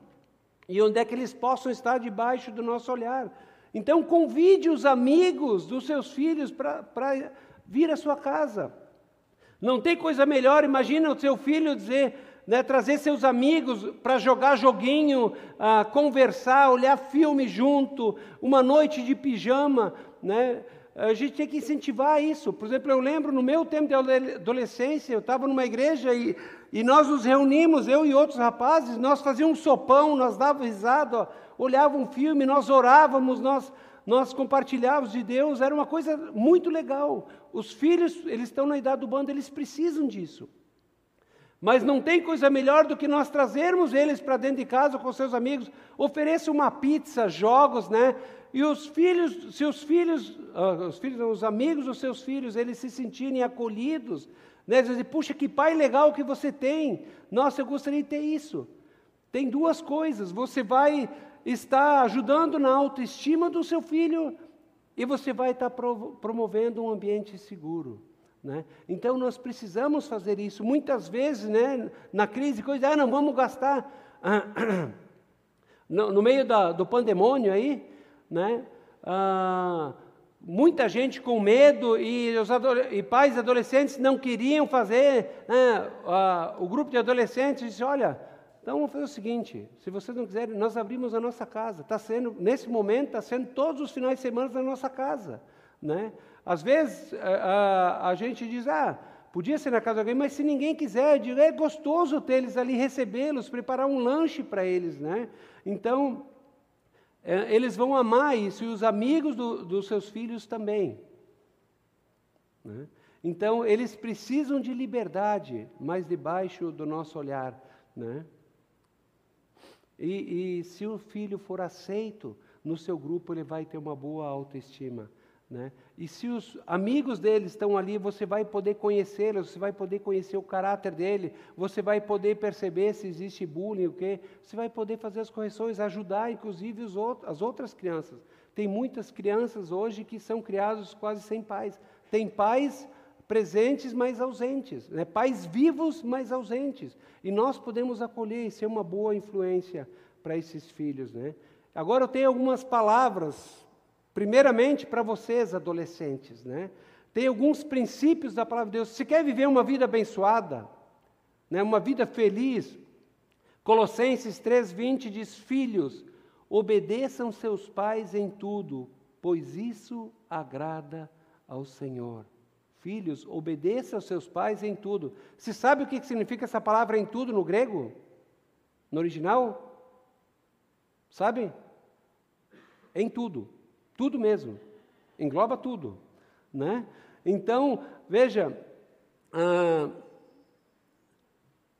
e onde é que eles possam estar debaixo do nosso olhar. Então, convide os amigos dos seus filhos para vir à sua casa. Não tem coisa melhor, imagina o seu filho dizer, né, trazer seus amigos para jogar joguinho, ah, conversar, olhar filme junto, uma noite de pijama, né? A gente tem que incentivar isso. Por exemplo, eu lembro no meu tempo de adolescência, eu estava numa igreja e, e nós nos reunimos, eu e outros rapazes, nós fazíamos um sopão, nós dávamos risada, olhávamos um filme, nós orávamos, nós, nós compartilhávamos de Deus, era uma coisa muito legal. Os filhos, eles estão na idade do bando, eles precisam disso. Mas não tem coisa melhor do que nós trazermos eles para dentro de casa com seus amigos. Ofereça uma pizza, jogos, né? E os filhos, seus filhos, uh, os filhos, os amigos dos seus filhos, eles se sentirem acolhidos, né? Dizer, puxa, que pai legal que você tem. Nossa, eu gostaria de ter isso. Tem duas coisas. Você vai estar ajudando na autoestima do seu filho e você vai estar promovendo um ambiente seguro. Né? Então nós precisamos fazer isso. Muitas vezes, né, na crise, coisa, ah, não vamos gastar. no, no, meio da, do pandemônio aí, né, ah, muita gente com medo e, os e pais adolescentes não queriam fazer. Né, ah, o grupo de adolescentes disse: olha, Então vamos fazer o seguinte: se vocês não quiserem, nós abrimos a nossa casa. Está sendo, nesse momento, está sendo todos os finais de semana na nossa casa. Né? Às vezes a, a, a, gente diz, ah, podia ser na casa de alguém, mas se ninguém quiser, digo, é gostoso ter eles ali, recebê-los, preparar um lanche para eles. Né? Então, é, eles vão amar isso, e os amigos do, dos seus filhos também. Né? Então, eles precisam de liberdade, mas debaixo do nosso olhar. Né? E, e, se o filho for aceito no seu grupo, ele vai ter uma boa autoestima. Né? E se os amigos dele estão ali, você vai poder conhecê-los, você vai poder conhecer o caráter dele, você vai poder perceber se existe bullying, o quê? Você vai poder fazer as correções, ajudar inclusive outros, as outras crianças. Tem muitas crianças hoje que são criadas quase sem pais. Tem pais presentes, mas ausentes, né? pais vivos, mas ausentes. E nós podemos acolher e ser uma boa influência para esses filhos. Né? Agora eu tenho algumas palavras, primeiramente para vocês, adolescentes. Né? Tem alguns princípios da palavra de Deus. Se quer viver uma vida abençoada, né? uma vida feliz, Colossenses 3,20 diz: Filhos, obedeçam seus pais em tudo, pois isso agrada ao Senhor. Filhos, obedeça aos seus pais em tudo. Se sabe o que significa essa palavra em tudo no grego? No original? Sabe? Em tudo. Tudo mesmo. Engloba tudo. Né? Então, veja, ah,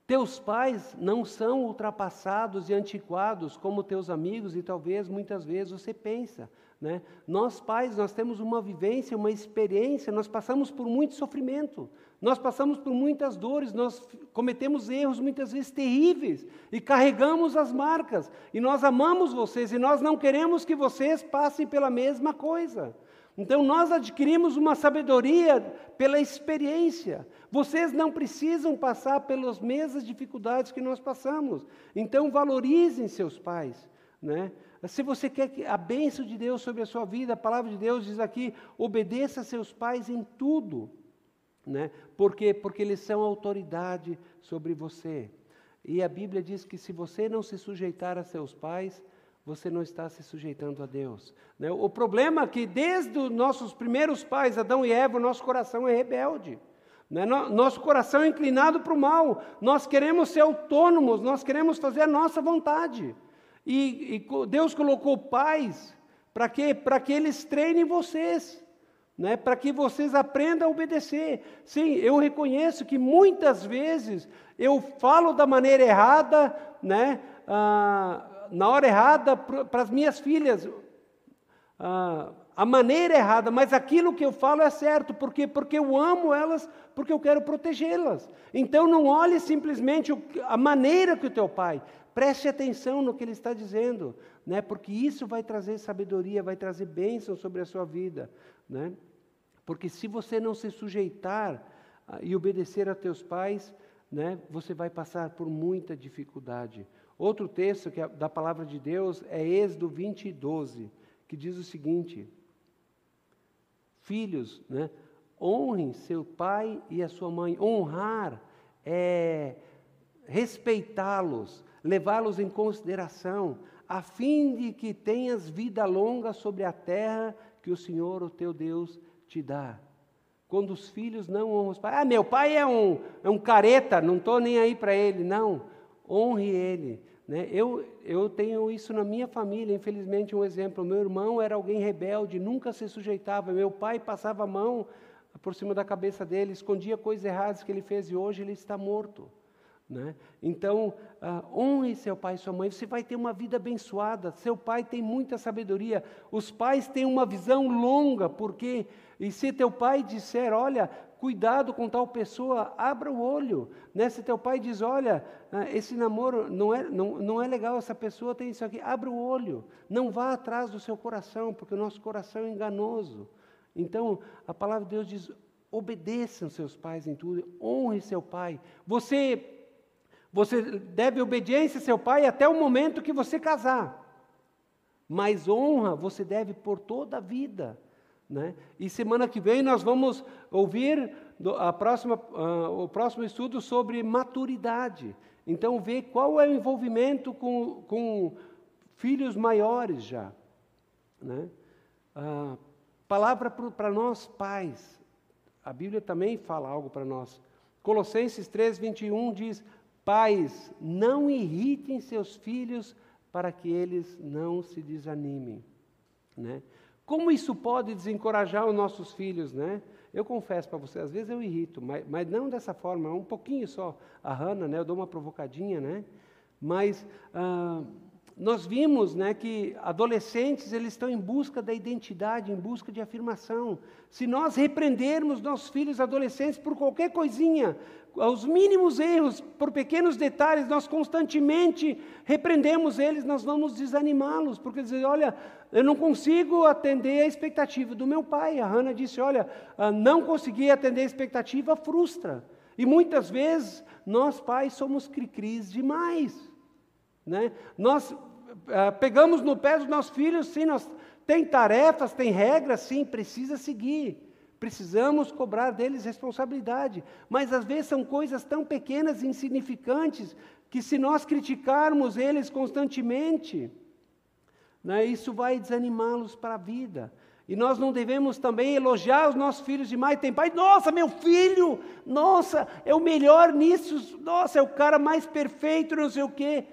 teus pais não são ultrapassados e antiquados como teus amigos e talvez muitas vezes você pensa. Né? Nós pais, nós temos uma vivência, uma experiência, nós passamos por muito sofrimento, nós passamos por muitas dores, nós cometemos erros muitas vezes terríveis e carregamos as marcas. E nós amamos vocês e nós não queremos que vocês passem pela mesma coisa. Então nós adquirimos uma sabedoria pela experiência. Vocês não precisam passar pelas mesmas dificuldades que nós passamos. Então valorizem seus pais, né? Se você quer a bênção de Deus sobre a sua vida, a palavra de Deus diz aqui: obedeça a seus pais em tudo. Né? Por quê? Porque eles são autoridade sobre você. E a Bíblia diz que se você não se sujeitar a seus pais, você não está se sujeitando a Deus. Né? O problema é que desde os nossos primeiros pais, Adão e Eva, o nosso coração é rebelde. Né? Nosso coração é inclinado para o mal. Nós queremos ser autônomos, nós queremos fazer a nossa vontade. E, e Deus colocou pais para quê? Para que eles treinem vocês, né? para que vocês aprendam a obedecer. Sim, eu reconheço que muitas vezes eu falo da maneira errada, né? Ah, na hora errada para as minhas filhas. Ah, a maneira errada, mas aquilo que eu falo é certo, porque porque eu amo elas, porque eu quero protegê-las. Então não olhe simplesmente a maneira que o teu pai, Preste atenção no que ele está dizendo, né? porque isso vai trazer sabedoria, vai trazer bênção sobre a sua vida. Né? Porque se você não se sujeitar ah, e obedecer a teus pais, né, você vai passar por muita dificuldade. Outro texto que é da palavra de Deus é Êxodo 20, 12, que diz o seguinte: Filhos, né, honrem seu pai e a sua mãe. Honrar é respeitá-los, levá-los em consideração, a fim de que tenhas vida longa sobre a terra que o Senhor, o teu Deus, te dá. Quando os filhos não honram os pais, ah, meu pai é um, é um careta, não estou nem aí para ele. Não, honre ele. Né? Eu, eu tenho isso na minha família, infelizmente, um exemplo. Meu irmão era alguém rebelde, nunca se sujeitava. Meu pai passava a mão por cima da cabeça dele, escondia coisas erradas que ele fez e hoje ele está morto. Né? Então, uh, honre seu pai e sua mãe, você vai ter uma vida abençoada. Seu pai tem muita sabedoria. Os pais têm uma visão longa, porque, e se teu pai disser, olha, cuidado com tal pessoa, abra o olho. Né? Se teu pai diz, olha, uh, esse namoro não é, não, não é legal, essa pessoa tem isso aqui, abra o olho. Não vá atrás do seu coração, porque o nosso coração é enganoso. Então, a palavra de Deus diz, obedeçam seus pais em tudo, honre seu pai. Você você deve obediência a seu pai até o momento que você casar. Mas honra você deve por toda a vida. Né? E semana que vem nós vamos ouvir a próxima, uh, o próximo estudo sobre maturidade. Então, vê qual é o envolvimento com, com filhos maiores já. Né? Ah, palavra para nós pais. A Bíblia também fala algo para nós. Colossenses 3, 21 diz: Pais, não irritem seus filhos para que eles não se desanimem. Né? Como isso pode desencorajar os nossos filhos, né? Eu confesso para você, às vezes eu irrito, mas, mas não dessa forma, um pouquinho só. A Hannah, né? Eu dou uma provocadinha, né? Mas ah, nós vimos né, que adolescentes eles estão em busca da identidade, em busca de afirmação. Se nós repreendermos nossos filhos adolescentes por qualquer coisinha, aos mínimos erros, por pequenos detalhes, nós constantemente repreendemos eles, nós vamos desanimá-los, porque dizem, olha, eu não consigo atender a expectativa do meu pai. A Hannah disse, olha, ah, não conseguir atender a expectativa frustra. E muitas vezes nós pais somos cri-cris demais. Né? Nós pegamos no pé dos nossos filhos, sim, nós, tem tarefas, tem regras, sim, precisa seguir. Precisamos cobrar deles responsabilidade. Mas às vezes são coisas tão pequenas e insignificantes que se nós criticarmos eles constantemente, né, isso vai desanimá-los para a vida. E nós não devemos também elogiar os nossos filhos demais. Tem pai, nossa, meu filho, nossa, é o melhor nisso, nossa, é o cara mais perfeito, não sei o quê.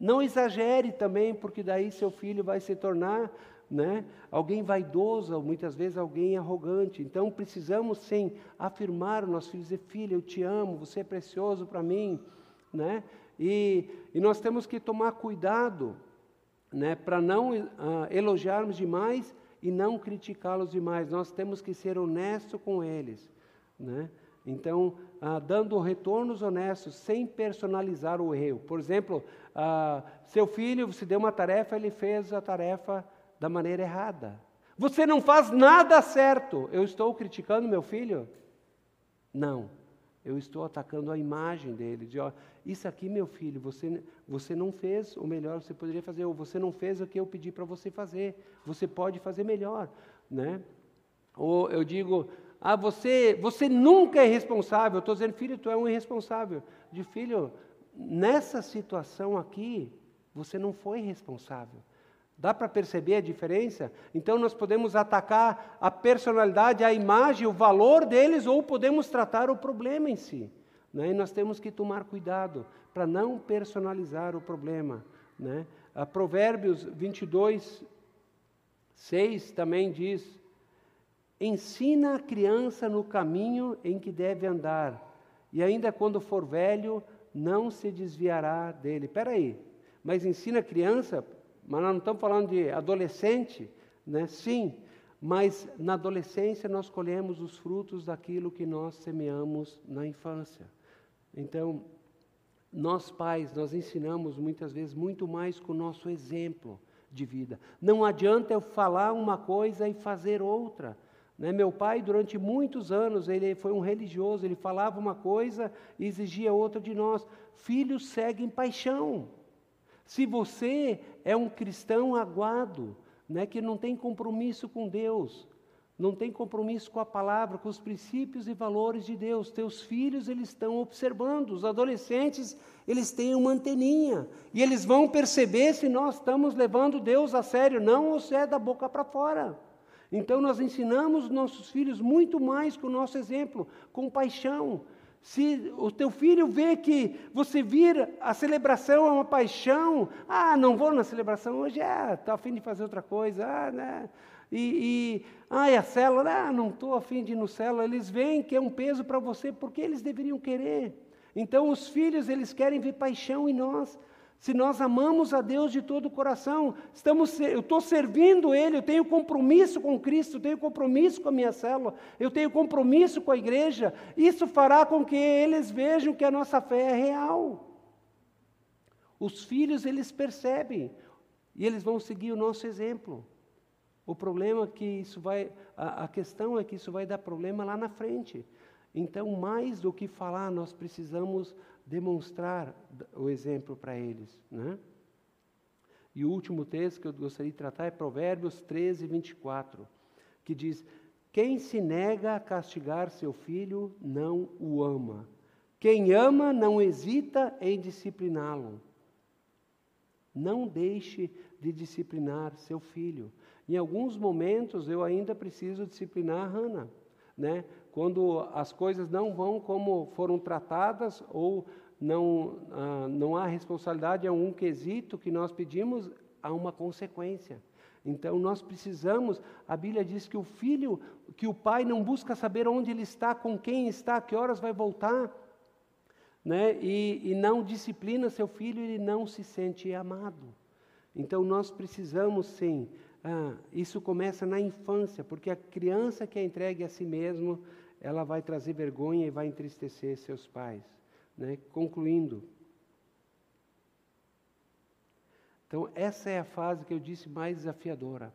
Não exagere também, porque daí seu filho vai se tornar né, alguém vaidoso, muitas vezes alguém arrogante. Então precisamos sim afirmar o nosso filho, dizer, filho, eu te amo, você é precioso para mim. Né? E, e, nós temos que tomar cuidado né, para não uh, elogiarmos demais e não criticá-los demais. Nós temos que ser honestos com eles. Né? Então, ah, dando retornos honestos, sem personalizar o erro. Por exemplo, ah, seu filho, você deu uma tarefa, ele fez a tarefa da maneira errada. Você não faz nada certo. Eu estou criticando meu filho? Não. Eu estou atacando a imagem dele. De, ó, isso aqui, meu filho, você, você não fez o melhor que você poderia fazer, ou você não fez o que eu pedi para você fazer. Você pode fazer melhor. Né? Ou eu digo, ah, você, você nunca é responsável. Estou dizendo, filho, tu é um irresponsável. De filho, nessa situação aqui, você não foi responsável. Dá para perceber a diferença? Então nós podemos atacar a personalidade, a imagem, o valor deles, ou podemos tratar o problema em si. Né? E nós temos que tomar cuidado para não personalizar o problema. Né? A Provérbios 22, 6 também diz: Ensina a criança no caminho em que deve andar, e ainda quando for velho, não se desviará dele. Espera aí, mas ensina criança, mas nós não estamos falando de adolescente, né? Sim, mas na adolescência nós colhemos os frutos daquilo que nós semeamos na infância. Então, nós pais, nós ensinamos muitas vezes muito mais com o nosso exemplo de vida. Não adianta eu falar uma coisa e fazer outra. Né? Meu pai, durante muitos anos, ele foi um religioso, ele falava uma coisa e exigia outra de nós. Filhos seguem paixão. Se você é um cristão aguado, né, que não tem compromisso com Deus, não tem compromisso com a palavra, com os princípios e valores de Deus. Teus filhos, eles estão observando. Os adolescentes, eles têm uma anteninha. E eles vão perceber se nós estamos levando Deus a sério, não ou se é da boca para fora. Então nós ensinamos nossos filhos muito mais com o nosso exemplo, com paixão. Se o teu filho vê que você vira a celebração é uma paixão, ah, não vou na celebração hoje, é, estou afim de fazer outra coisa, ah, né? E, e ah, e a célula, ah, não estou afim de ir no célula, eles veem que é um peso para você, porque eles deveriam querer. Então os filhos, eles querem ver paixão em nós, se nós amamos a Deus de todo o coração, estamos, eu estou servindo Ele, eu tenho compromisso com Cristo, eu tenho compromisso com a minha célula, eu tenho compromisso com a igreja, isso fará com que eles vejam que a nossa fé é real. Os filhos, eles percebem, e eles vão seguir o nosso exemplo. O problema é que isso vai, a, a questão é que isso vai dar problema lá na frente. Então, mais do que falar, nós precisamos demonstrar o exemplo para eles. Né? E o último texto que eu gostaria de tratar é Provérbios 13, 24, que diz: Quem se nega a castigar seu filho não o ama. Quem ama não hesita em discipliná-lo. Não deixe de disciplinar seu filho. Em alguns momentos eu ainda preciso disciplinar a Hannah, né? Quando as coisas não vão como foram tratadas ou não, ah, não há responsabilidade a um quesito que nós pedimos, há uma consequência. Então nós precisamos, a Bíblia diz que o filho, que o pai não busca saber onde ele está, com quem está, que horas vai voltar, né? e, e não disciplina seu filho, ele não se sente amado. Então nós precisamos sim, ah, isso começa na infância, porque a criança que é entregue a si mesmo, ela vai trazer vergonha e vai entristecer seus pais. Né? Concluindo, Então, essa é a fase que eu disse mais desafiadora,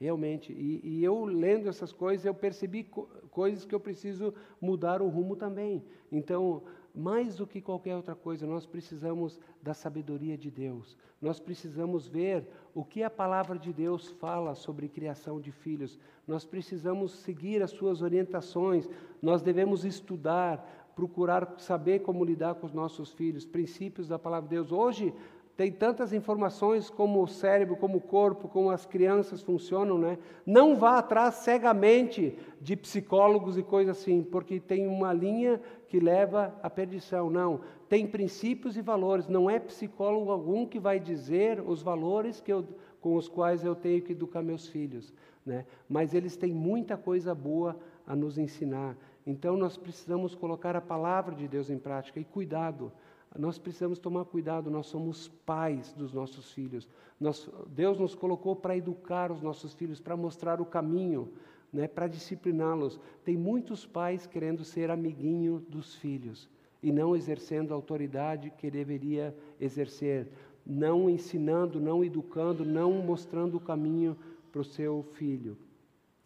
realmente. E, e eu, lendo essas coisas, eu percebi co coisas que eu preciso mudar o rumo também. Então, mais do que qualquer outra coisa, nós precisamos da sabedoria de Deus. Nós precisamos ver o que a palavra de Deus fala sobre criação de filhos. Nós precisamos seguir as suas orientações. Nós devemos estudar, procurar saber como lidar com os nossos filhos, princípios da palavra de Deus. Hoje, tem tantas informações como o cérebro, como o corpo, como as crianças funcionam, né? Não vá atrás cegamente de psicólogos e coisas assim, porque tem uma linha que leva à perdição. Não, tem princípios e valores. Não é psicólogo algum que vai dizer os valores que eu, com os quais eu tenho que educar meus filhos, né? Mas eles têm muita coisa boa a nos ensinar. Então nós precisamos colocar a palavra de Deus em prática e cuidado. Nós precisamos tomar cuidado, nós somos pais dos nossos filhos. Nós, Deus nos colocou para educar os nossos filhos, para mostrar o caminho, né, para discipliná-los. Tem muitos pais querendo ser amiguinho dos filhos e não exercendo a autoridade que deveria exercer, não ensinando, não educando, não mostrando o caminho para o seu filho.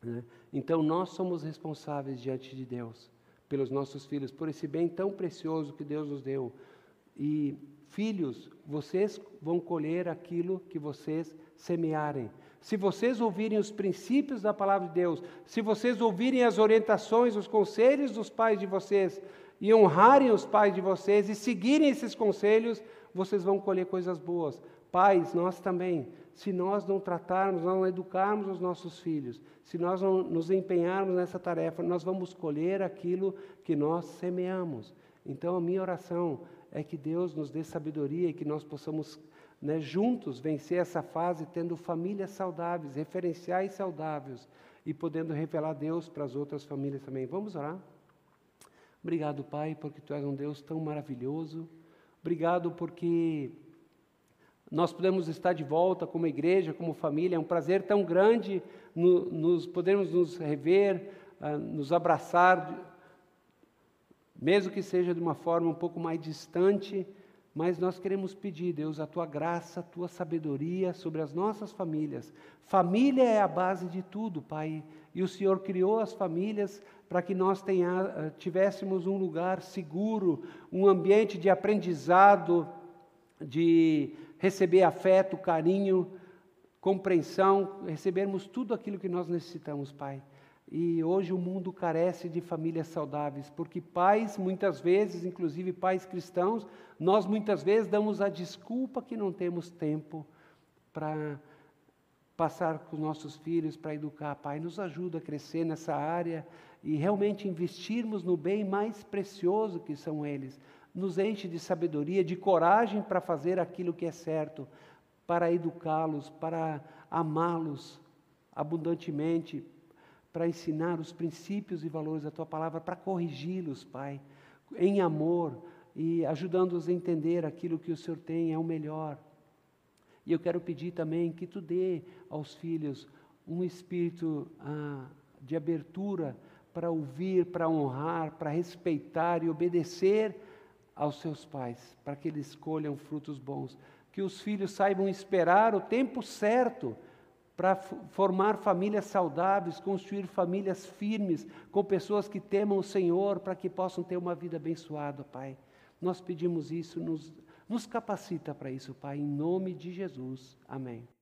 Né? Então nós somos responsáveis diante de Deus pelos nossos filhos, por esse bem tão precioso que Deus nos deu. E filhos, vocês vão colher aquilo que vocês semearem. Se vocês ouvirem os princípios da palavra de Deus, se vocês ouvirem as orientações, os conselhos dos pais de vocês, e honrarem os pais de vocês e seguirem esses conselhos, vocês vão colher coisas boas. Pais, nós também, se nós não tratarmos, não educarmos os nossos filhos, se nós não nos empenharmos nessa tarefa, nós vamos colher aquilo que nós semeamos. Então, a minha oração é que Deus nos dê sabedoria e que nós possamos né, juntos vencer essa fase, tendo famílias saudáveis, referenciais saudáveis e podendo revelar Deus para as outras famílias também. Vamos orar? Obrigado, Pai, porque Tu és um Deus tão maravilhoso. Obrigado porque nós podemos estar de volta como igreja, como família. É um prazer tão grande no, nos podermos nos rever, uh, nos abraçar mesmo que seja de uma forma um pouco mais distante, mas nós queremos pedir, Deus, a tua graça, a tua sabedoria sobre as nossas famílias. Família é a base de tudo, Pai, e o Senhor criou as famílias para que nós tenha, eh, tivéssemos um lugar seguro, um ambiente de aprendizado, de receber afeto, carinho, compreensão, recebermos tudo aquilo que nós necessitamos, Pai. E hoje o mundo carece de famílias saudáveis, porque pais, muitas vezes, inclusive pais cristãos, nós muitas vezes damos a desculpa que não temos tempo para passar com os nossos filhos, para educar. Pai, nos ajuda a crescer nessa área e realmente investirmos no bem mais precioso que são eles. Nos enche de sabedoria, de coragem para fazer aquilo que é certo, para educá-los, para amá-los abundantemente, para ensinar os princípios e valores da tua palavra, para corrigi-los, Pai, em amor e ajudando-os a entender aquilo que o Senhor tem é o melhor. E eu quero pedir também que tu dê aos filhos um espírito ah, de abertura para ouvir, para honrar, para respeitar e obedecer aos seus pais, para que eles colham frutos bons. Que os filhos saibam esperar o tempo certo para formar famílias saudáveis, construir famílias firmes, com pessoas que temam o Senhor, para que possam ter uma vida abençoada, Pai. Nós pedimos isso, nos, nos capacita para isso, Pai, em nome de Jesus. Amém.